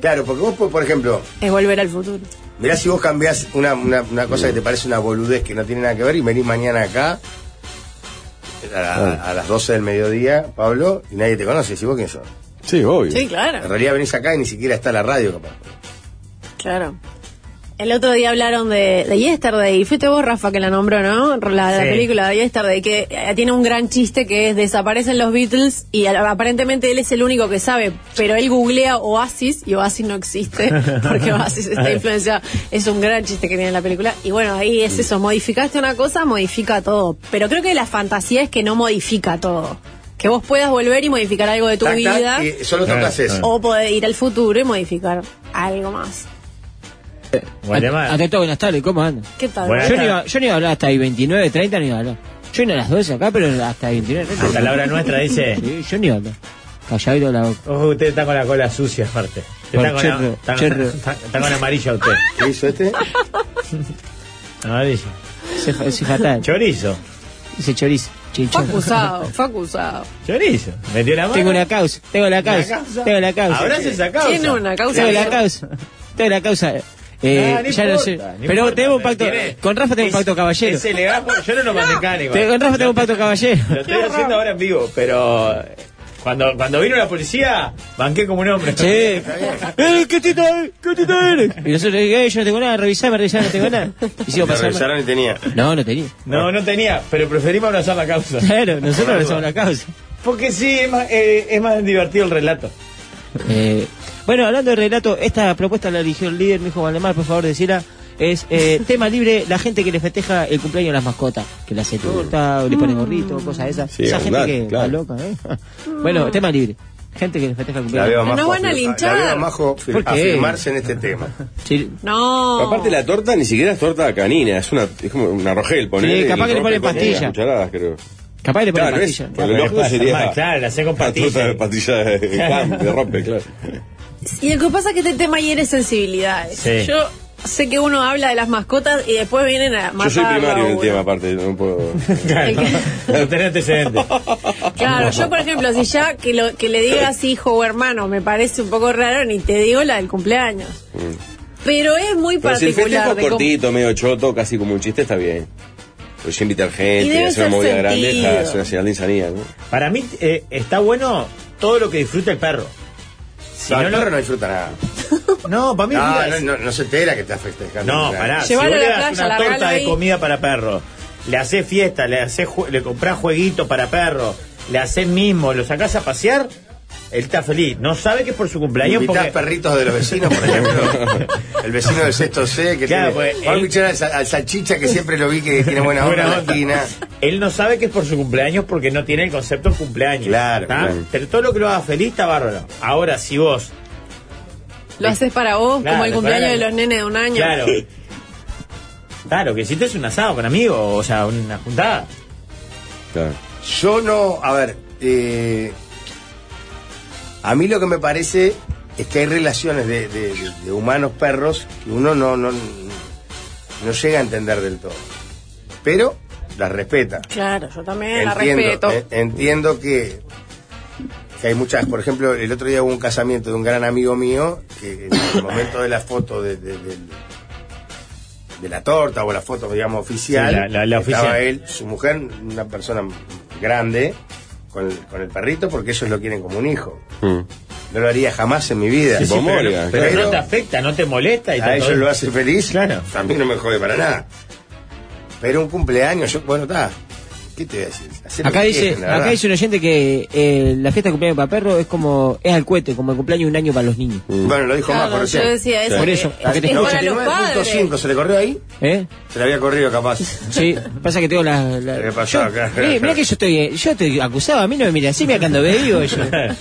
Claro, porque vos, por por ejemplo, es volver al futuro. mirá si vos cambiás una, una, una cosa que te parece una boludez que no tiene nada que ver y venís mañana acá a, a- a las 12 del mediodía, Pablo, y nadie te conoce. ¿Y vos quién sos? Sí, obvio. Sí, En claro, realidad venís acá y ni siquiera está la radio, capaz. claro. El otro día hablaron de, de Yesterday, fuiste vos, Rafa, que la nombró, ¿no? La, la Sí. película de Yesterday, que eh, tiene un gran chiste que es desaparecen los Beatles y aparentemente él es el único que sabe, pero él googlea Oasis y Oasis no existe porque Oasis está influenciado. Es un gran chiste que tiene la película. Y bueno, ahí es eso, modificaste una cosa, modifica todo. Pero creo que la fantasía es que no modifica todo. Que vos puedas volver y modificar algo de tu Tac, tac, vida. y solo tocas eso. O poder ir al futuro y modificar algo más. Bueno, además- Ante todo, buenas tardes, ¿cómo andan? ¿Qué tal? Bueno, Yo no, iba, yo no iba a hablar hasta el 29, 30, no iba a hablar. Yo vine a las 12 acá, pero hasta el 29, 30. hasta la hora nuestra dice. Sí, yo no iba a hablar. Calladito la boca. Ojo, usted está con la cola sucia, aparte. Está con, cherro, está- cherro. está- está con amarilla usted. ¿Qué hizo este? Amarilla. Ese, ese fatal. Chorizo. Ese chorizo. Fue acusado, fue acusado. Chorizo. Metió la mano. Tengo una causa, tengo la causa, causa? tengo la causa. Abraza esa causa. Tiene una causa. Tengo la causa, tengo la causa. Eh, Ah, no ya lo sé. importa, no pero importa, tenemos un pacto, tiene- con Rafa tengo un pacto caballero. Es elegante, yo no lo mandé con Rafa tengo un pacto caballero. Lo estoy haciendo ahora en vivo, pero eh, cuando, cuando vino la policía, banqué como un hombre. Sí. ¡Eh, qué tita, qué tita eres! Y nosotros, eh, yo no tengo nada, revisame, revisame, no tengo nada. Y sigo Lo pasando. revisaron y tenía. No, no tenía. No, no tenía, pero preferimos abrazar la causa. Claro, nosotros abrazamos la causa. Porque sí, es más, eh, es más divertido el relato. Eh, bueno, hablando de relato, esta propuesta la eligió el líder, mi hijo Valdemar, por favor, decirla. Es eh, tema libre, la gente que le festeja el cumpleaños a las mascotas, que le hace torta, o le pone gorrito, cosas de esas. Sí, Esa gente que claro. está loca, ¿eh? Bueno, tema libre. Gente que le festeja el La veo a cumpleaños. Majo, No van a linchar. La veo a Majo fir- ¿Por qué? afirmarse en este tema. Sí, No. Aparte la torta ni siquiera es torta canina, es una es como una rogel, poner. Sí, capaz que le ponen pastilla. Cucharadas, creo. capaz que le pone Claro, es, pastilla. porque lo lógico sería Claro, la sé con una torta de pastillas. pastilla de, de rompe, claro. Y lo que pasa es que este tema hiere sensibilidades. Sí. Yo sé que uno habla de las mascotas y después vienen a Yo matar soy primario en el tema, aparte, no puedo. Claro, no tenés antecedentes. Claro, yo por ejemplo, si ya que, lo, que le digas hijo o hermano me parece un poco raro, ni te digo la del cumpleaños. Pero es muy Mm. Pero si el festejo particular. cómo- cortito, medio choto, casi como un chiste, está bien. Pues ya invitar gente, y hacer una ser movida grande, está- es una señal de insanía, ¿no? Para mí eh, está bueno todo lo que disfruta el perro. Si No, lo- perro no disfruta nada. no, para mí No, disfruta- no, no, no se entera que estás festejando. No, pará. Si vos a le das playa, una torta de ahí. comida para perro, le haces fiesta, le haces le comprás jueguitos para perro, le haces mismo, lo sacás a pasear, él está feliz. No sabe que es por su cumpleaños Invitás porque... perritos de los vecinos, por ejemplo. el vecino del sexto C que Claro, tiene. pues, Juan él- al, sa- al salchicha que siempre lo vi que tiene buena onda Buena en la onda. esquina. Él no sabe que es por su cumpleaños porque no tiene el concepto de cumpleaños. Claro. Pero todo lo que lo haga feliz está bárbaro. Ahora, si vos Lo haces para vos, Claro, como el cumpleaños para- de los nenes de un año. Claro. Claro, que si te es un asado con amigos, o sea, una juntada. Claro. Yo no, a ver, eh, a mí lo que me parece es que hay relaciones de, de- de- de humanos perros que uno no, no, no llega a entender del todo. Pero las respeta. Claro, yo también la entiendo, respeto. eh, entiendo que, que hay muchas, por ejemplo, el otro día hubo un casamiento de un gran amigo mío que en el momento de la foto de, de- de- de la torta o la foto, digamos, oficial, Sí, la- la- la estaba oficial. él, su mujer, una persona grande, con el, con el perrito, porque ellos lo quieren como un hijo. Mm. No lo haría jamás en mi vida. Sí, sí, pero, pero no te afecta, no te molesta. Y a ellos lo hace feliz, Claro. a mí no me jode para nada. Pero un cumpleaños, yo, bueno, está. ¿Qué te voy a decir? Hacer Acá dice, quieran, la acá dice un oyente que eh, la fiesta de cumpleaños para perro es como, es al cohete, como el cumpleaños de un año para los niños. Bueno, lo dijo Claro, más por yo decía eso. Por eso, es- es para los padres. 99.5, ¿se le corrió ahí? ¿Eh? Se le había corrido capaz. Sí, pasa que tengo la... la- ¿Qué pasó acá? Mirá, mirá que yo estoy, eh, yo estoy acusado, a mí no me mira así, mira que ando bebido yo.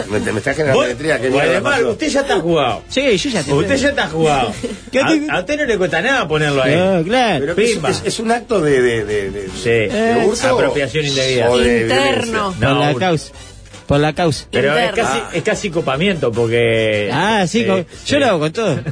Me, me está generando Vos- alegría. ¿Qué o mierda además, usted ya está jugado. Sí, yo ya te... Usted ya está jugado. ¿Qué A, te- a usted no le cuesta nada ponerlo ahí. No, claro. Pero que es, Pimba. es- es un acto de, de, de, de- Sí. de hurto Apropiación indebida. Interno. por la No, causa. Por la causa. Pero es casi, es casi copamiento porque. Ah, sí, sí. yo lo hago con todo.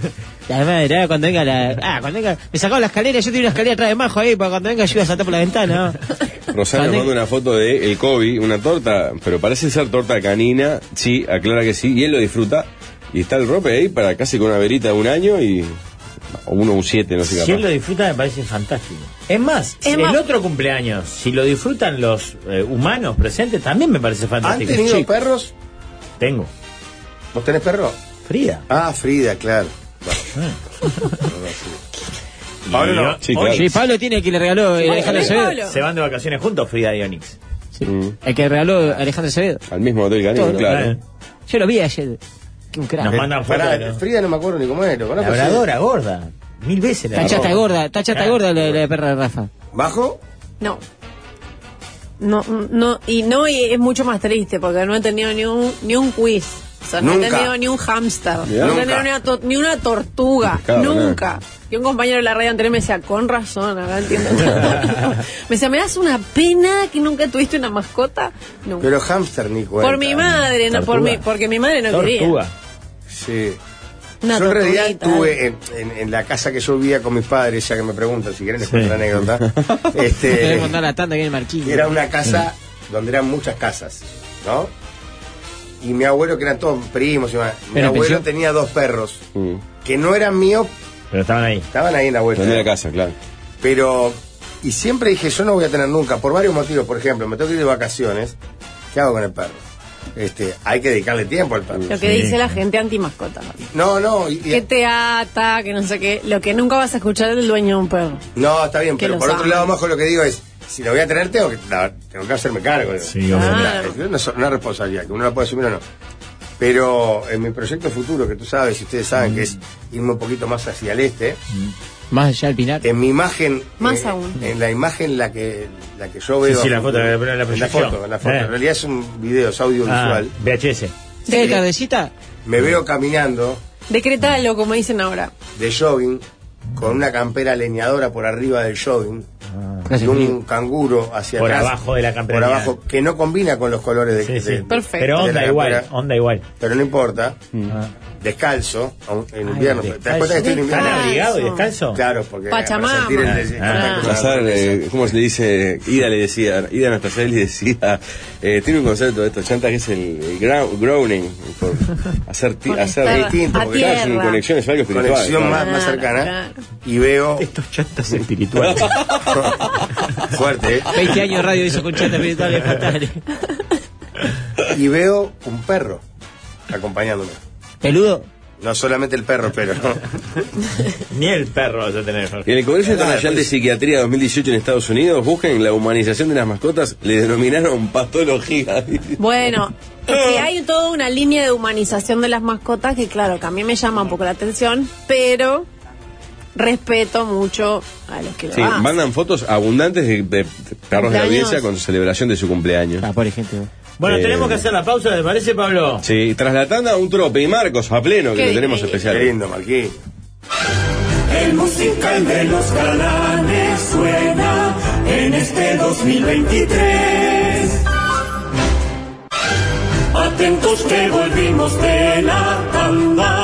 La madre, cuando venga la. Ah, cuando venga. Me sacaba la escalera, yo tenía una escalera atrás de majo ahí, para cuando venga yo iba a saltar por la ventana. Rosario manda una foto de el Kobe, una torta, pero parece ser torta canina, sí, aclara que sí, y él lo disfruta. Y está el rope ahí para casi con una verita de un año y. o uno un siete, no sé Si qué. él lo disfruta me parece fantástico. Es más, Es el más- otro cumpleaños, si lo disfrutan los eh, humanos presentes, también me parece ¿Han fantástico. tenido Sí, perros? Tengo. ¿Vos tenés perro? Frida. Ah, Frida, claro. Pablo Sí, claro. Sí, Pablo tiene que le regaló eh, Alejandro ¿ves, Acevedo. Se van de vacaciones juntos, Frida y Onix. Mm. El que regaló Alejandro Acevedo. Al mismo hotel canino, Todo, claro. Eh, Yo lo vi ayer. Qué un crack. Nos mandan. Pará, ¿no? Frida no me acuerdo ni cómo es. ¿lo conozco? Labradora, gorda. Mil veces la Está chata gorda, está chata Claro. gorda la, la perra de Rafa. ¿Bajo? No. No, no, y no, y es mucho más triste porque no he tenido ni un, ni un quiz. No he tenido ni un hámster. No he tenido ni una, to- ni una tortuga. Claro, nunca. Y un compañero de la radio anterior me decía, con razón, ahora entiendo. me decía, ¿me das una pena que nunca tuviste una mascota? Nunca. Pero hámster ni cuenta. por mi madre, no por Tortuga. mi, porque mi madre no quería. Tortuga. Sí. Una yo en realidad tortuguita. estuve en, en- en la casa que yo vivía con mis padres, ya que me preguntan si quieren les cuento la anécdota. Te este, voy a mandar la tanda que era una casa donde eran muchas casas, ¿no? Y mi abuelo, que eran todos primos, y demás, mi ¿Era abuelo pensión? tenía dos perros Mm. que no eran míos, Pero estaban ahí. estaban ahí en la vuelta. Donde la casa, claro. Pero, y siempre dije, yo no voy a tener nunca, por varios motivos, por ejemplo, me tengo que ir de vacaciones, ¿qué hago con el perro? Este, hay que dedicarle tiempo al perro. Lo que Sí. dice la gente anti-mascota. No, no, y- Que te ata, que no sé qué. Lo que nunca vas a escuchar del dueño de un perro. no, está bien, que pero por otro lado, Majo, lo que digo es, si lo voy a tener, tengo que, la- tengo que hacerme cargo. Sí, O sea, obvio. mira, es una, responsabilidad, que uno la puede asumir o no. Pero en mi proyecto futuro, que tú sabes y ustedes saben que es irme un poquito más hacia el este, Más allá del Pinar. en mi imagen, Más eh, aún. en la imagen la que, la que yo veo. Sí, sí, la foto, la- la en la foto, en la foto. Eh. En realidad es un video, es audiovisual. Ah, VHS. ¿Sí, de tardecita? Me veo caminando Decretalo, como dicen ahora. de jogging con una campera leñadora por arriba del jogging Hace y un frío. canguro hacia Por atrás. abajo de la campera Por abajo, que no combina con los colores de, Sí, de- sí. de- Perfecto. Pero onda igual, campera. onda igual. Pero no importa, Ah. Descalzo, en Ay, invierno. ¿Te das cuenta que estoy en abrigados y descalzo? Claro, porque Pachamama. Ah. eh, ¿cómo se le dice? Ida le decía, Ida Anastasia le decía, eh, tiene un concepto de esto, chanta, que es el, el grou- grounding, por hacer, Por hacer estar distinto, porque claro, sin tierra. conexión es algo espiritual. Conexión claro. más, más cercana. claro. Y veo Estos chantas espirituales. fuerte, ¿eh? 20 años de radio hizo con chata espirituales fatales. y veo un perro acompañándome. ¿Peludo? No solamente el perro, pero. Ni el perro vas a tener. En el Congreso Internacional de Psiquiatría 2018 en Estados Unidos, busquen la humanización de las mascotas, le denominaron patología. Bueno, es que hay toda una línea de humanización de las mascotas que, claro, que a mí me llama un poco la atención, pero respeto mucho a los que lo Sí, hacen. mandan fotos abundantes de, de perros de la Cumpleaños. audiencia con su celebración de su cumpleaños. Ah, por ejemplo. Bueno, Eh, tenemos que hacer la pausa, ¿te parece, Pablo? Sí, tras la tanda, un trope y Marcos a pleno, que lo tenemos especial. Qué lindo, Marquín. El musical de los galanes suena en este 2023. Atentos que volvimos de la tanda.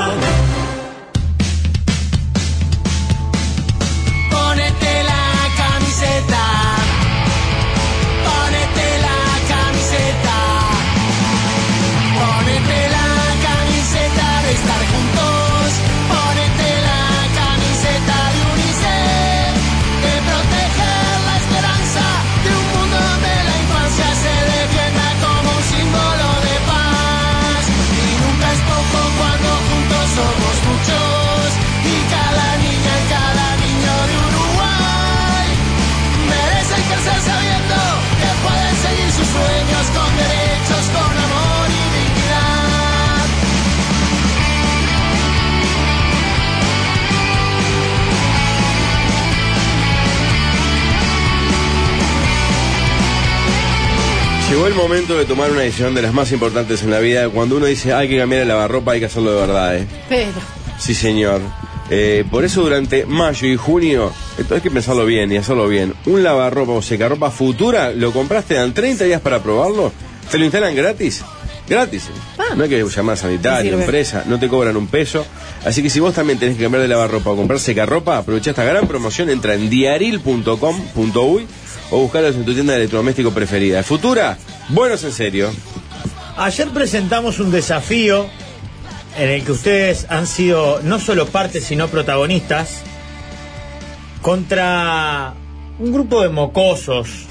Llegó el momento de tomar una decisión de las más importantes en la vida. Cuando uno dice hay que cambiar el lavarropa, hay que hacerlo de verdad, ¿eh? Pero, Sí, señor. Eh, por eso durante mayo y junio, esto hay que pensarlo bien y hacerlo bien. Un lavarropa o secarropa futura, lo compraste, dan 30 días para probarlo, te lo instalan gratis. Gratis. Ah. no hay que llamar sanitario, empresa, no te cobran un peso. Así que si vos también tenés que cambiar de lavarropa o comprar secarropa, aprovecha esta gran promoción, entra en diaril.com.uy o buscarlos en tu tienda de electrodoméstico preferida. Futura, buenos en serio. Ayer presentamos un desafío en el que ustedes han sido no solo parte, sino protagonistas contra un grupo de mocosos.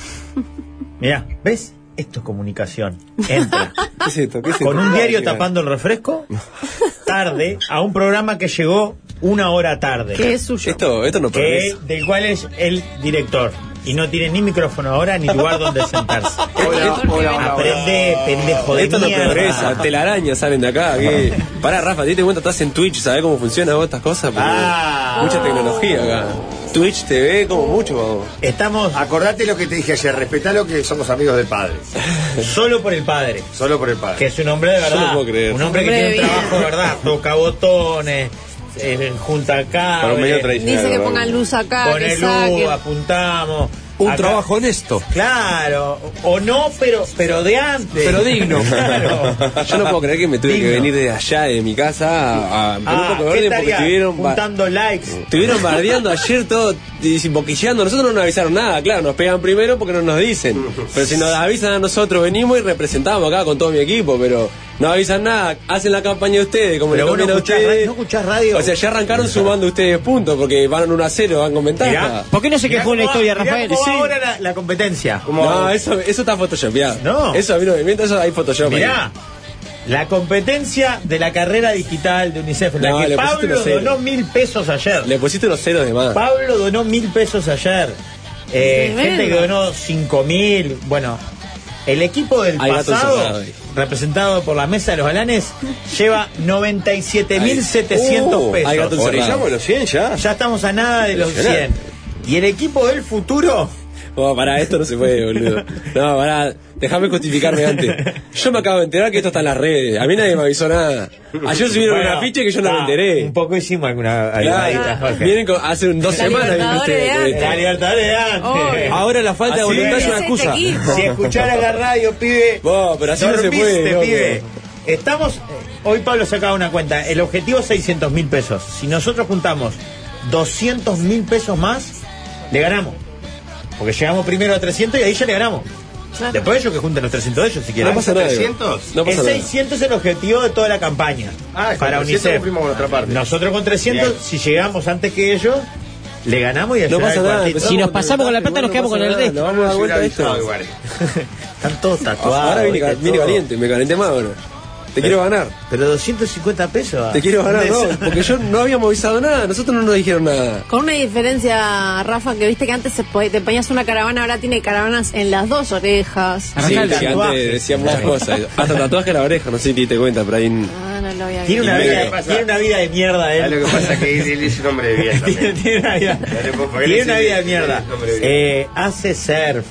Mirá, ¿ves? Esto es comunicación. Entra. ¿Qué es esto? ¿Qué es Con esto? un diario tapando el refresco, tarde, a un programa que llegó una hora tarde. que es suyo. Esto, esto no que progresa. del cual es el director. Y no tiene ni micrófono ahora ni lugar donde sentarse. Hola, hola, hola. Aprende, pendejo de Esto no mierda. progresa, telarañas salen de acá. ¿qué? Pará, Rafa, ¿te diste cuenta? Estás en Twitch, ¿sabés cómo funcionan vos estas cosas? Porque Ah. Mucha tecnología acá. Twitch TV, como mucho, vamos. Estamos Acordate lo que te dije ayer, respetá lo que somos amigos del padre. solo por el padre. Solo por el padre. Que es un hombre de verdad. no puedo creer. Un hombre que Hombre tiene un trabajo de verdad. Toca botones, eh, junta acá. Tradicional. Dice que pongan luz acá, Pone que luz, apuntamos. Un Acá- trabajo honesto. Claro, o no, pero pero de antes. Pero digno. Claro. Yo no puedo creer que me tuve Digno. que venir de allá, de mi casa, a, a poner un Ah, poco de ¿qué orden porque estuvieron, juntando likes? estuvieron bardeando ayer todo, y boquilleando. Nosotros no nos avisaron nada, claro, nos pegan primero porque no nos dicen. Pero si nos avisan a nosotros, venimos y representamos acá con todo mi equipo, pero no avisan nada, hacen la campaña de ustedes, como Pero le vos no a escuchás, ustedes. no escuchás radio. O sea, ya arrancaron sumando ustedes puntos porque van 1 a 0, van con ventaja. Mirá. ¿Por qué no se quejó en la historia, Rafael? Sí. Ahora la, la competencia. No, eso, eso está photoshopeado. No. Eso a mí no me miente, eso hay photoshop. ahí. Mirá, la competencia de la carrera digital de UNICEF, la No, que Pablo donó mil pesos ayer. Le pusiste unos ceros de más. Pablo donó mil pesos ayer. Eh, gente que donó cinco mil. Bueno, el equipo del Hay pasado, ahí. representado por la mesa de los galanes, lleva 97 mil 700 Uh, pesos. los 100 ya. Ya estamos a nada de los 100. Impresionante. Y el equipo del futuro, Oh, pará, esto no se puede, boludo. No, pará, déjame justificarme antes. Yo me acabo de enterar que esto está en las redes. A mí nadie me avisó nada. Ayer subieron Bueno, un afiche que yo no me enteré. Un poco hicimos alguna ayudadita, Jorge. vienen con- hace un- dos La semanas. Libertadores usted, de antes. La Libertadores de antes. Ahora la falta de Así voluntad es es. una excusa. Este equipo. Si escuchara la radio, pibe. Vos, pero así no se dormiste, puede, loco. pibe. Estamos. eh, Hoy Pablo sacaba una cuenta. El objetivo es 600 mil pesos. Si nosotros juntamos 200 mil pesos más, le ganamos. Porque llegamos primero a 300 y ahí ya le ganamos. Claro. Después ellos que junten los 300 de ellos si quieren. No pasa nada. 300? No el pasa nada. 600 es el objetivo de toda la campaña. Ah, para 300 UNICEF. con otra parte. Nosotros con 300, Bien. si llegamos antes que ellos, le ganamos y No pasa nada. Si nos pasamos con la plata, nos quedamos con el resto. vamos a dar vuelta de esto. Están todos tatuados. Ahora viene, caliente, me calenté más ahora. Te quiero ganar. Pero 250 pesos. Te quiero ganar, no, ¿Dónde- porque yo no habíamos avisado nada, nosotros no nos dijeron nada. Con una diferencia, Rafa, que viste que antes te ponías una caravana, ahora tiene caravanas en las dos orejas. Sí, que tatuaje. antes decía muchas cosas. Hasta tatuaje en la oreja, no sé si te diste cuenta, pero ahí... Ah, no lo había Tiene una, vida, tiene una vida de mierda ¿Sabes él. lo que pasa? Que él, él es un hombre de bien tiene, también. tiene una vida, tiene sí, una sí, vida de sí, mierda. sí. Eh, hace surf,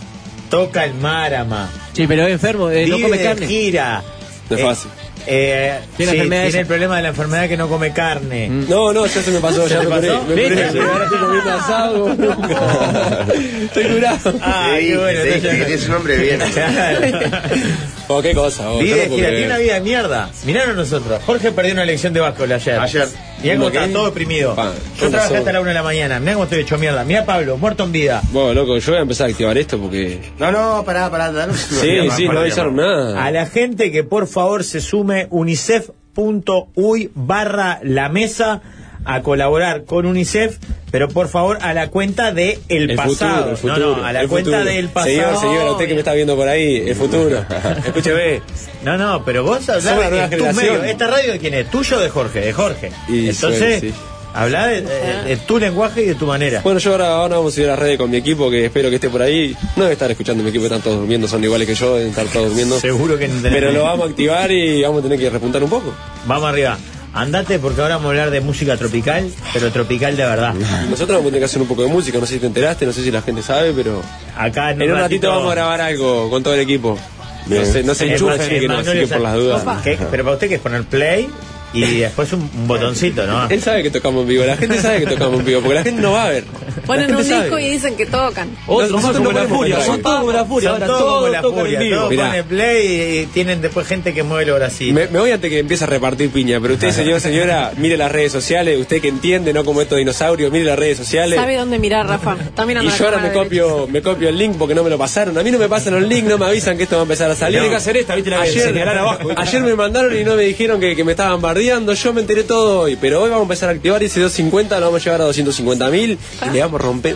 toca el márama, Sí, pero es enfermo, eh, no come carne. gira. No es Eh, fácil. Eh, Tiene sí, tiene esa. el problema de la enfermedad que no come carne. No, no, ya se me pasó, ya ¿Se me curé. pasó? Me curé, ¿Viste? sí, ahora estoy comiendo asado. como nunca. Estoy curado. Ah, Sí, bueno. sí, entonces- él es un hombre bien. Oh, qué cosa, Vive no de gira, tiene una vida de mierda. Miraron nosotros. Jorge perdió una elección de básquetbol ayer. Ayer. Mirá cómo ¿Cómo está todo deprimido. Pa, Yo ¿qué trabajé pasó? hasta la una de la mañana. Mirá cómo estoy hecho mierda. Mirá Pablo, muerto en vida. Bueno, loco, yo voy a empezar a activar esto porque... No, no, pará, pará, danos Sí, sí, no avisaron nada. A la gente que por favor se sume unicef.uy barra la mesa a colaborar con UNICEF, pero por favor a la cuenta de el, El pasado. futuro, el futuro. no, no, a la el cuenta futuro. del pasado. Señor, señora, usted que me está viendo por ahí, el futuro. Escúcheme. No, no, pero vos hablás en tu medio. ¿Esta radio de quién es? ¿Tuyo o de Jorge? De Jorge. Y Entonces, sí. habla de, de- de tu lenguaje y de tu manera. Bueno, yo ahora, ahora vamos a ir a las redes con mi equipo, que espero que esté por ahí. No debe estar escuchando mi equipo, están todos durmiendo, son iguales que yo, deben estar todos durmiendo. Seguro que no Pero lo vamos a activar y vamos a tener que repuntar un poco. Vamos arriba. Andate porque ahora vamos a hablar de música tropical, pero tropical de verdad. Nosotros vamos a tener que hacer un poco de música, no sé si te enteraste, no sé si la gente sabe, pero Acá en, en un ratito vamos a grabar algo con todo el equipo. No se, no se Eh, enchufen que no, así que por las dudas. ¿Qué? Pero para usted que es poner play y después un, un botoncito, ¿no? Él sabe que tocamos en vivo, la gente sabe que tocamos en vivo, porque la gente no va a ver. Ponen un gente disco sabe. y dicen que tocan. Otros más como la furia, son todos como la furia, Son ahora todos como la furia, en vivo. todos ponen play y tienen después gente que mueve los bracitos. Me, me voy antes que empiece a repartir piña, pero usted, señor, señora, mire las redes sociales, usted que entiende, no como estos dinosaurios, mire las redes sociales. ¿Sabe dónde mirar, Rafa? Está mirando Y la yo ahora me copio, me copio el link porque no me lo pasaron. A mí no me pasan los links, no me avisan que esto va a empezar a salir. Tiene que hacer esta, viste, la abajo. Ayer me mandaron y no me dijeron que, que me estaban bardeando. Yo me enteré todo hoy, pero hoy vamos a empezar a activar ese 250, lo vamos a llevar a 250 mil y le vamos a romper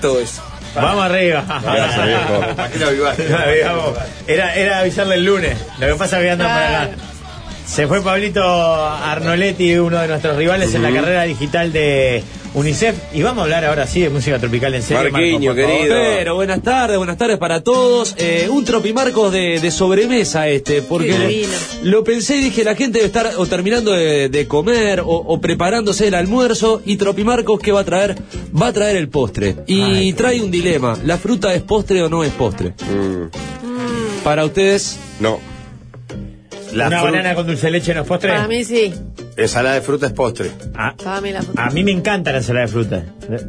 todo eso. Vamos arriba. Gracias, viejo. ¿Para? Digamos, era, era avisarle el lunes. Lo que pasa es que andan por acá. Se fue Pablito Arnoletti, uno de nuestros rivales en la carrera digital de UNICEF. Y vamos a hablar ahora sí de música tropical en serio. Marquiño, Marco, querido. Pero buenas tardes, buenas tardes para todos. Eh, un tropimarcos de, de sobremesa este, porque lo pensé y dije, la gente debe estar o terminando de, de comer o, o preparándose el almuerzo y tropimarcos que va a traer, va a traer el postre. Y Ay, trae un dilema, ¿la fruta es postre o no es postre? Mm, Para ustedes, no. La Una fruta- banana con dulce de leche no es postre. Para mí sí. Ensalada de fruta es postre. Ah, Para mí la a mí me encanta la ensalada de fruta.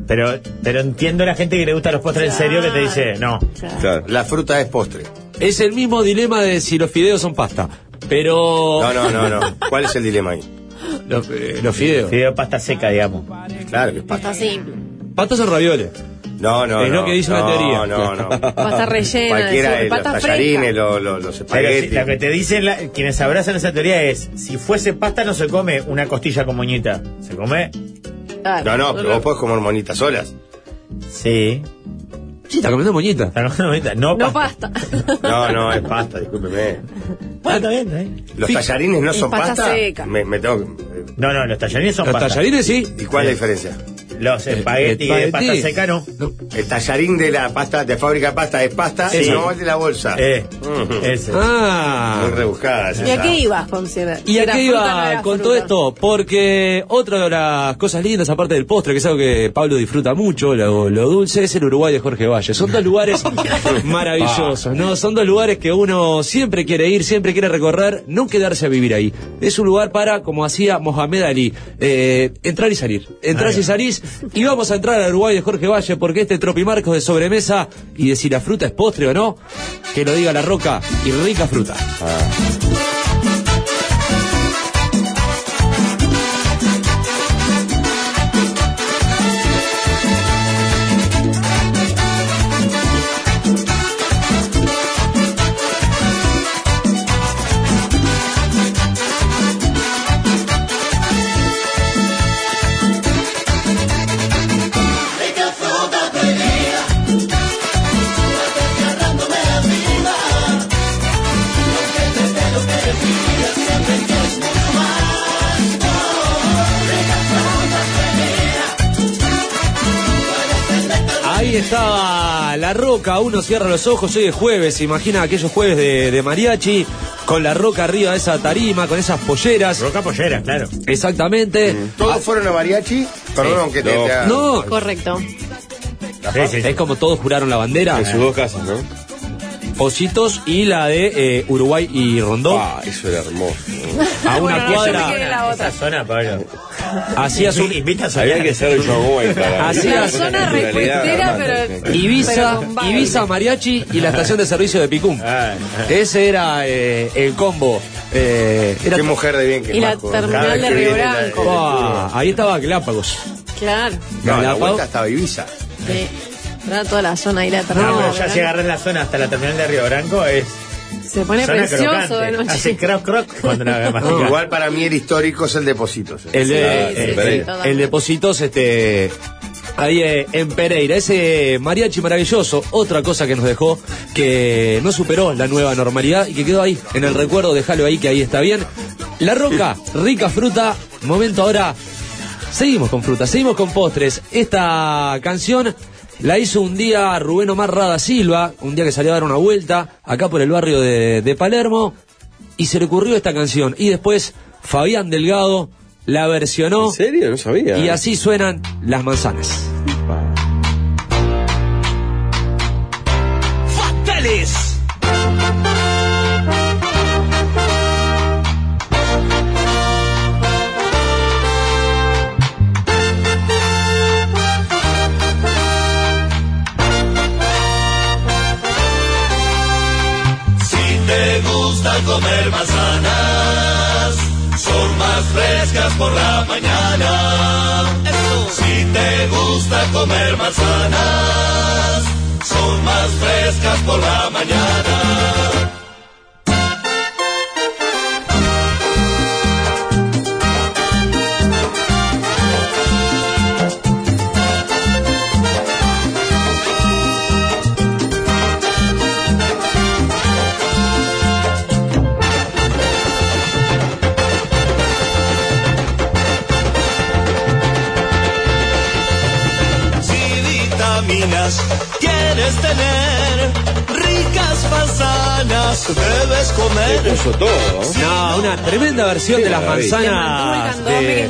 Pero, pero entiendo a la gente que le gusta los postres en serio que te dice, no. Claro. La fruta es postre. es el mismo dilema de si los fideos son pasta. Pero No, no, no, no. ¿Cuál es el dilema ahí? los, eh, los fideos. Fideo pasta seca, digamos. Claro que es pasta. Está simple. Pastas son ravioles. No, no, Es lo no. que dice una no, teoría. No, no, Pasta rellena. Cualquiera de los pasta tallarines, los Pero si- espaguetis. lo que te dicen la- quienes abrazan esa teoría es, si fuese pasta no se come una costilla con moñita. ¿Se come? No, no, pero vos podés comer monitas solas. Sí. Sí, está comiendo moñita. Está comiendo moñita. No, No pasta. pasta. No, no, es pasta, discúlpeme. Bueno, está bien, está bien. ¿Los tallarines no son pasta pasta? seca. Me, me tengo que- No, no, los tallarines son Los pasta. tallarines sí. ¿Y cuál es la diferencia? Los espaguetis de pasta seca no. El tallarín de la pasta, de fábrica de pasta es pasta, Sí. y no el de la bolsa. Eh, ese. Ah. Muy rebuscada ¿Y a qué ibas, considera? ¿Y a qué iba con fruta. todo esto? Porque otra de las cosas lindas, aparte del postre, que es algo que Pablo disfruta mucho, lo, lo dulce, es el Uruguay de Jorge Valle. Son dos lugares maravillosos, ¿no? Son dos lugares que uno siempre quiere ir, siempre quiere recorrer, no quedarse a vivir ahí. Es un lugar para, como hacía Mohamed Ali, eh, entrar y salir. Entrás Ahí y salís, y vamos a entrar al Uruguay de Jorge Valle, porque este tropimarcos de sobremesa, y de si la fruta es postre o no, que lo diga la roca, y rica fruta. Agarrándome Estaba La Roca, uno cierra los ojos, hoy es jueves, imagina aquellos jueves de, de mariachi, con La Roca arriba de esa tarima, con esas polleras. Roca pollera, claro. Exactamente. ¿Todos fueron a mariachi? Perdón que te... No. te No, Correcto. es como todos juraron la bandera. En sus dos casas, ¿no? Positos y la de eh, Uruguay y Rondón. Ah, eso era hermoso. a una Bueno, cuadra. quedé la otra. Esa zona, Pablo. Hacías un. Había que ser para. Es. zona realmente. pero. Ibiza, pero. Ibiza Mariachi y la estación de servicio de Picum. Ah, Ese era eh, el combo. Eh, era Qué mujer de bien que Y la terminal de Río la- Branco. Ah, ahí estaba Galápagos. Claro. No, la vuelta estaba Ibiza. Sí. Era toda la zona ahí la No, terminal. pero ya si agarras la zona hasta la terminal de Río Branco es Se pone zona precioso crocante. de noche. Hace croc croc cuando la masticas. Igual para mí el histórico es el Depositos. eh. El de, Sí, sí, el, sí, el- totalmente. el Depositos, este. Ahí eh, en Pereira, ese mariachi maravilloso, otra cosa que nos dejó, que no superó la nueva normalidad y que quedó ahí, en el recuerdo, déjalo ahí que ahí está bien. La roca, rica fruta, momento ahora, seguimos con fruta, seguimos con postres. Esta canción la hizo un día Rubén Omar Rada Silva, un día que salió a dar una vuelta acá por el barrio de, de Palermo, y se le ocurrió esta canción. Y después Fabián Delgado la versionó. ¿En serio? No sabía. Y así suenan las manzanas. Comer manzanas, son más frescas por la mañana. Si te gusta comer manzanas, son más frescas por la mañana. Quieres tener, ricas manzanas debes comer. Puso todo. No, una tremenda versión de las manzanas de,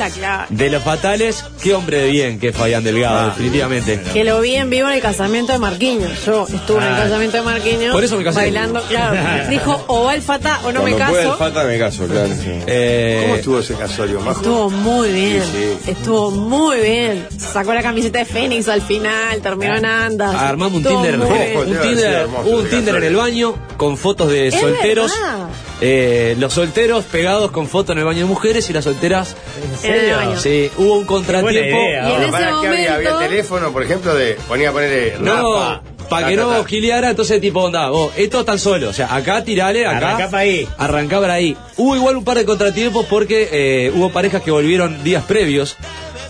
de los fatales. Qué hombre de bien que es Fabián Delgado, Ah. definitivamente. Que lo vi en vivo en el casamiento de Marquinhos. Yo estuve en el Ah. casamiento de Marquinhos. Por eso me casé. Bailando, claro. Dijo, o va el fata o no me Cuando pueda el caso. fata me caso, claro. sí. Eh, ¿Cómo estuvo ese casorio, Majo? Estuvo muy bien. Sí, sí. Estuvo muy bien. Sacó la camiseta de Fénix al final, terminó en andas. Armamos un Estuvo Tinder, muy Ojo, bien. un Tinder, un Tinder en el baño con fotos de solteros. Eh, los solteros pegados con fotos en el baño de mujeres y las solteras. ¿En serio? Sí, hubo un contratiempo. Idea. Y en ese ¿Para qué había? ¿Había momento- teléfono, por ejemplo, de ponía a ponerle No, para ta, que ta, no gileara, entonces tipo, onda, vos, estos están solos, o sea, acá tirale, acá. Arrancá pa' ahí. Arrancá para ahí. Hubo igual un par de contratiempos porque eh, hubo parejas que volvieron días previos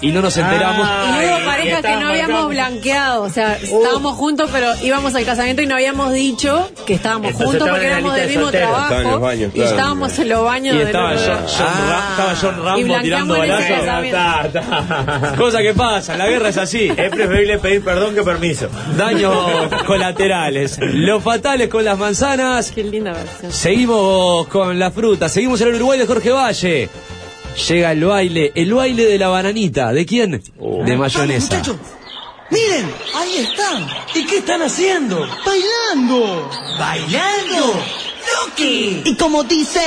y no nos enteramos. Ah. Y hubo Ay, parejas que no habíamos marcando. blanqueado, o sea, estábamos juntos, pero íbamos al casamiento y no habíamos dicho que estábamos Entonces juntos porque éramos del de mismo trabajo Estaban en los baños, y estábamos en los baños Y estaba otro John. John Ra- estaba John Y Rambo tirando balazos. Cosa que pasa, la guerra es así. Es preferible pedir perdón que permiso. Daños colaterales. Los fatales con las manzanas. Qué linda versión. Seguimos con la fruta, seguimos en el Uruguay de Jorge Valle. Llega el baile, el baile de la bananita. ¿De quién? De mayonesa. Miren, ahí están. ¿Y qué están haciendo? Bailando. ¿Bailando? Loki. Y como dice...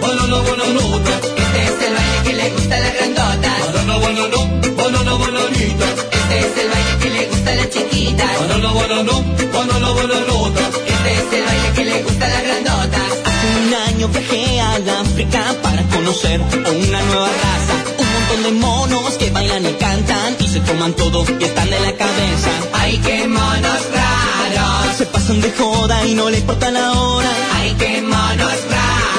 bananota. Este es el baile que le gusta a las grandotas. Banana, banano, banana, bananita. Este es el baile que le gusta a las chiquitas. Banana, banano, banana, bananota. Este es el baile que le gusta a las grandotas. Hace un año viajé al África para conocer a una nueva raza. Un montón de monos que bailan y cantan y se toman todo y están de la cabeza. Ay, qué monos raros. Se pasan de joda y no le importa la hora. Ay, qué monos raros.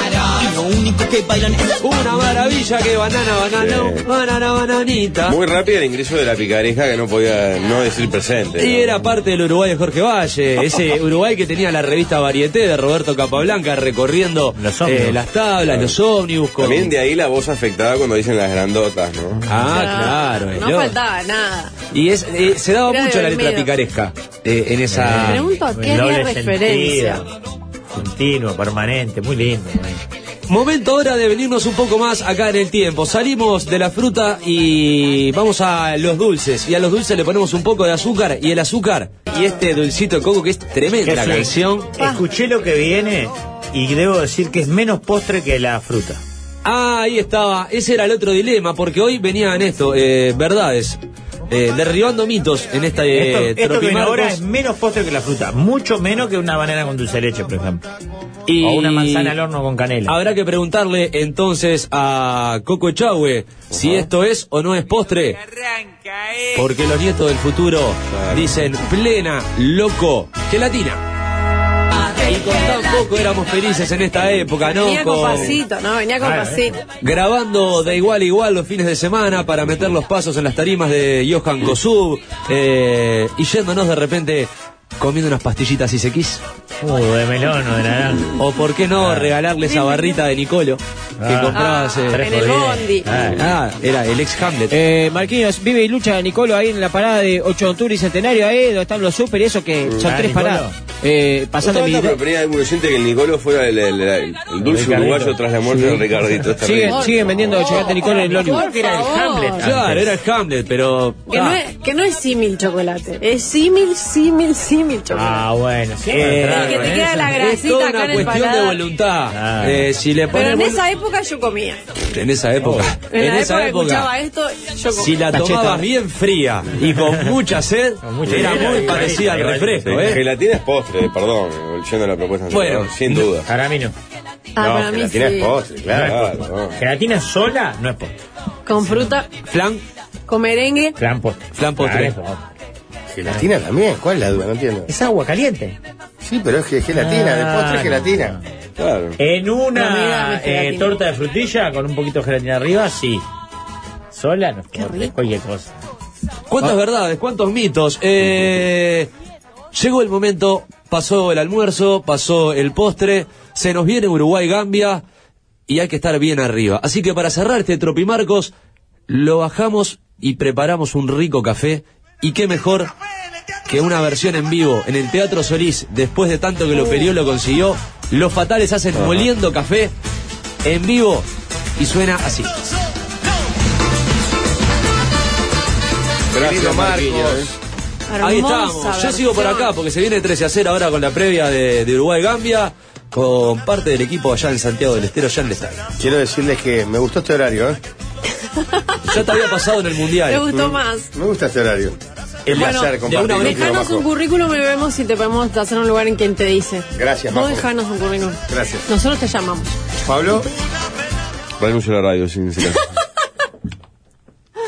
Lo único que bailan es Una maravilla que banana, banana, Sí. banana, bananita. Muy rápido el ingreso de la picaresca que no podía no decir presente. Y ¿no? era parte del Uruguay de Jorge Valle, ese Uruguay que tenía la revista Varieté de Roberto Capablanca recorriendo eh, las tablas, los ómnibus. Con... También de ahí la voz afectada cuando dicen las grandotas, ¿no? Ah, claro. No ¿no? faltaba nada. Y es, eh, se daba Era mucho la letra picaresca eh, en esa... Pregunto a qué referencia. sentido, Continuo, permanente, muy lindo. Momento ahora de venirnos un poco más acá en el tiempo. Salimos de la fruta y vamos a los dulces. Y a los dulces le ponemos un poco de azúcar y el azúcar y este dulcito de coco que es tremenda la canción. Escuché lo que viene y debo decir que es menos postre que la fruta. Ah, ahí estaba. Ese era el otro dilema porque hoy venían esto, eh, verdades. Eh, derribando mitos en esta eh, esto esto que viene Tropimarcos. ahora es menos postre que la fruta. Mucho menos que una banana con dulce de leche, por ejemplo. Y O una manzana al horno con canela. Habrá que preguntarle entonces a Coco Echagüe si esto es o no es postre. Porque los nietos del futuro dicen plena, loco, gelatina. Y con tan poco éramos felices en esta época, ¿no? Venía con Con- pasito, ¿no? Venía con Claro, pasito. grabando de igual a igual los fines de semana para meter los pasos en las tarimas de Johan Kosub eh, y yéndonos de repente comiendo unas pastillitas y sequís. Uh, de melón o de naranja. O por qué no regalarle esa barrita de Nicolo que Ah. comprabas. eh, En el bondi. Ah, Ah, era el ex Hamlet. Eh, Marquinhos, vive y lucha Nicolo ahí en la parada de 8 de octubre y centenario, ahí donde están los super y eso que son Ah, tres Nicolo. paradas. Eh, pasando mi propiedad de algún oyente que el Nicolo fuera el, el- el- el dulce Ricardito. uruguayo tras la muerte de Ricardito. Es terrible. Siguen, siguen vendiendo chocolate Nicolo en el ómnibus. Por era el favor. Hamlet. Claro, era el Hamlet, pero. Que, ah, no es, que no es símil chocolate, es símil, símil, símil chocolate. Ah, bueno. Sí, Eh, que te queda eso. la es grasita toda acá una en el cuestión de paladar. voluntad. Ah. Eh, si le Pero en ponemos. esa época yo comía. En esa época. En, la época que escuchaba esto, yo comía. Si la tomabas bien fría y con mucha sed, mucha era muy parecida al refresco, ¿eh? Gelatina es postre, perdón, yendo a la propuesta Bueno, sin duda. Para mí no. Ah, no, para mí gelatina sí. es postre, claro. No es postre. no. Gelatina sola no es postre. Con fruta, Flan, con merengue. Flan postre. Flan postre. Es postre. Gelatina también, ¿cuál es la duda? No entiendo. Es agua caliente. Sí, pero es que gelatina, de Ah, postre es no. gelatina. Claro. En No, mira, una eh, torta de frutilla con un poquito de gelatina arriba, sí. Sola no es cualquier cosa. ¿Cuántas verdades? ¿Cuántos mitos? Eh, llegó el momento, pasó el almuerzo, pasó el postre, se nos viene Uruguay-Gambia y hay que estar bien arriba. Así que para cerrar este Tropimarcos, lo bajamos y preparamos un rico café. Y qué mejor que una versión en vivo en el Teatro Solís, después de tanto que lo peleó, lo consiguió. Los fatales hacen moliendo café en vivo y suena así. Gracias, Marquinhos. Marcos. Ahí Hermosa estamos. Yo sigo por acá porque se viene 13 a 0 ahora con la previa de, de Uruguay-Gambia con parte del equipo allá en Santiago del Estero, ya en el estadio. Quiero decirles que me gustó este horario, ¿eh? Ya te había pasado en el Me Mundial. gustó más. Me gusta este horario. El Bueno, placer compartir Dejanos un currículum y vemos si te podemos hacer un lugar en quien te dice. Gracias, Majo. dejanos un currículum. Gracias. Nosotros te llamamos. Pablo, Renuncio a la radio, sin silencio.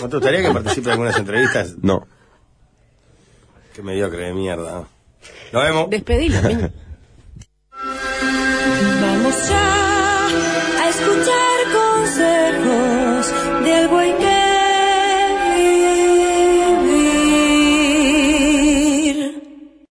¿no te gustaría que participe en algunas entrevistas? No. Qué mediocre de mierda. Nos vemos. Despedilo. Vamos ya a escuchar consejos del buen que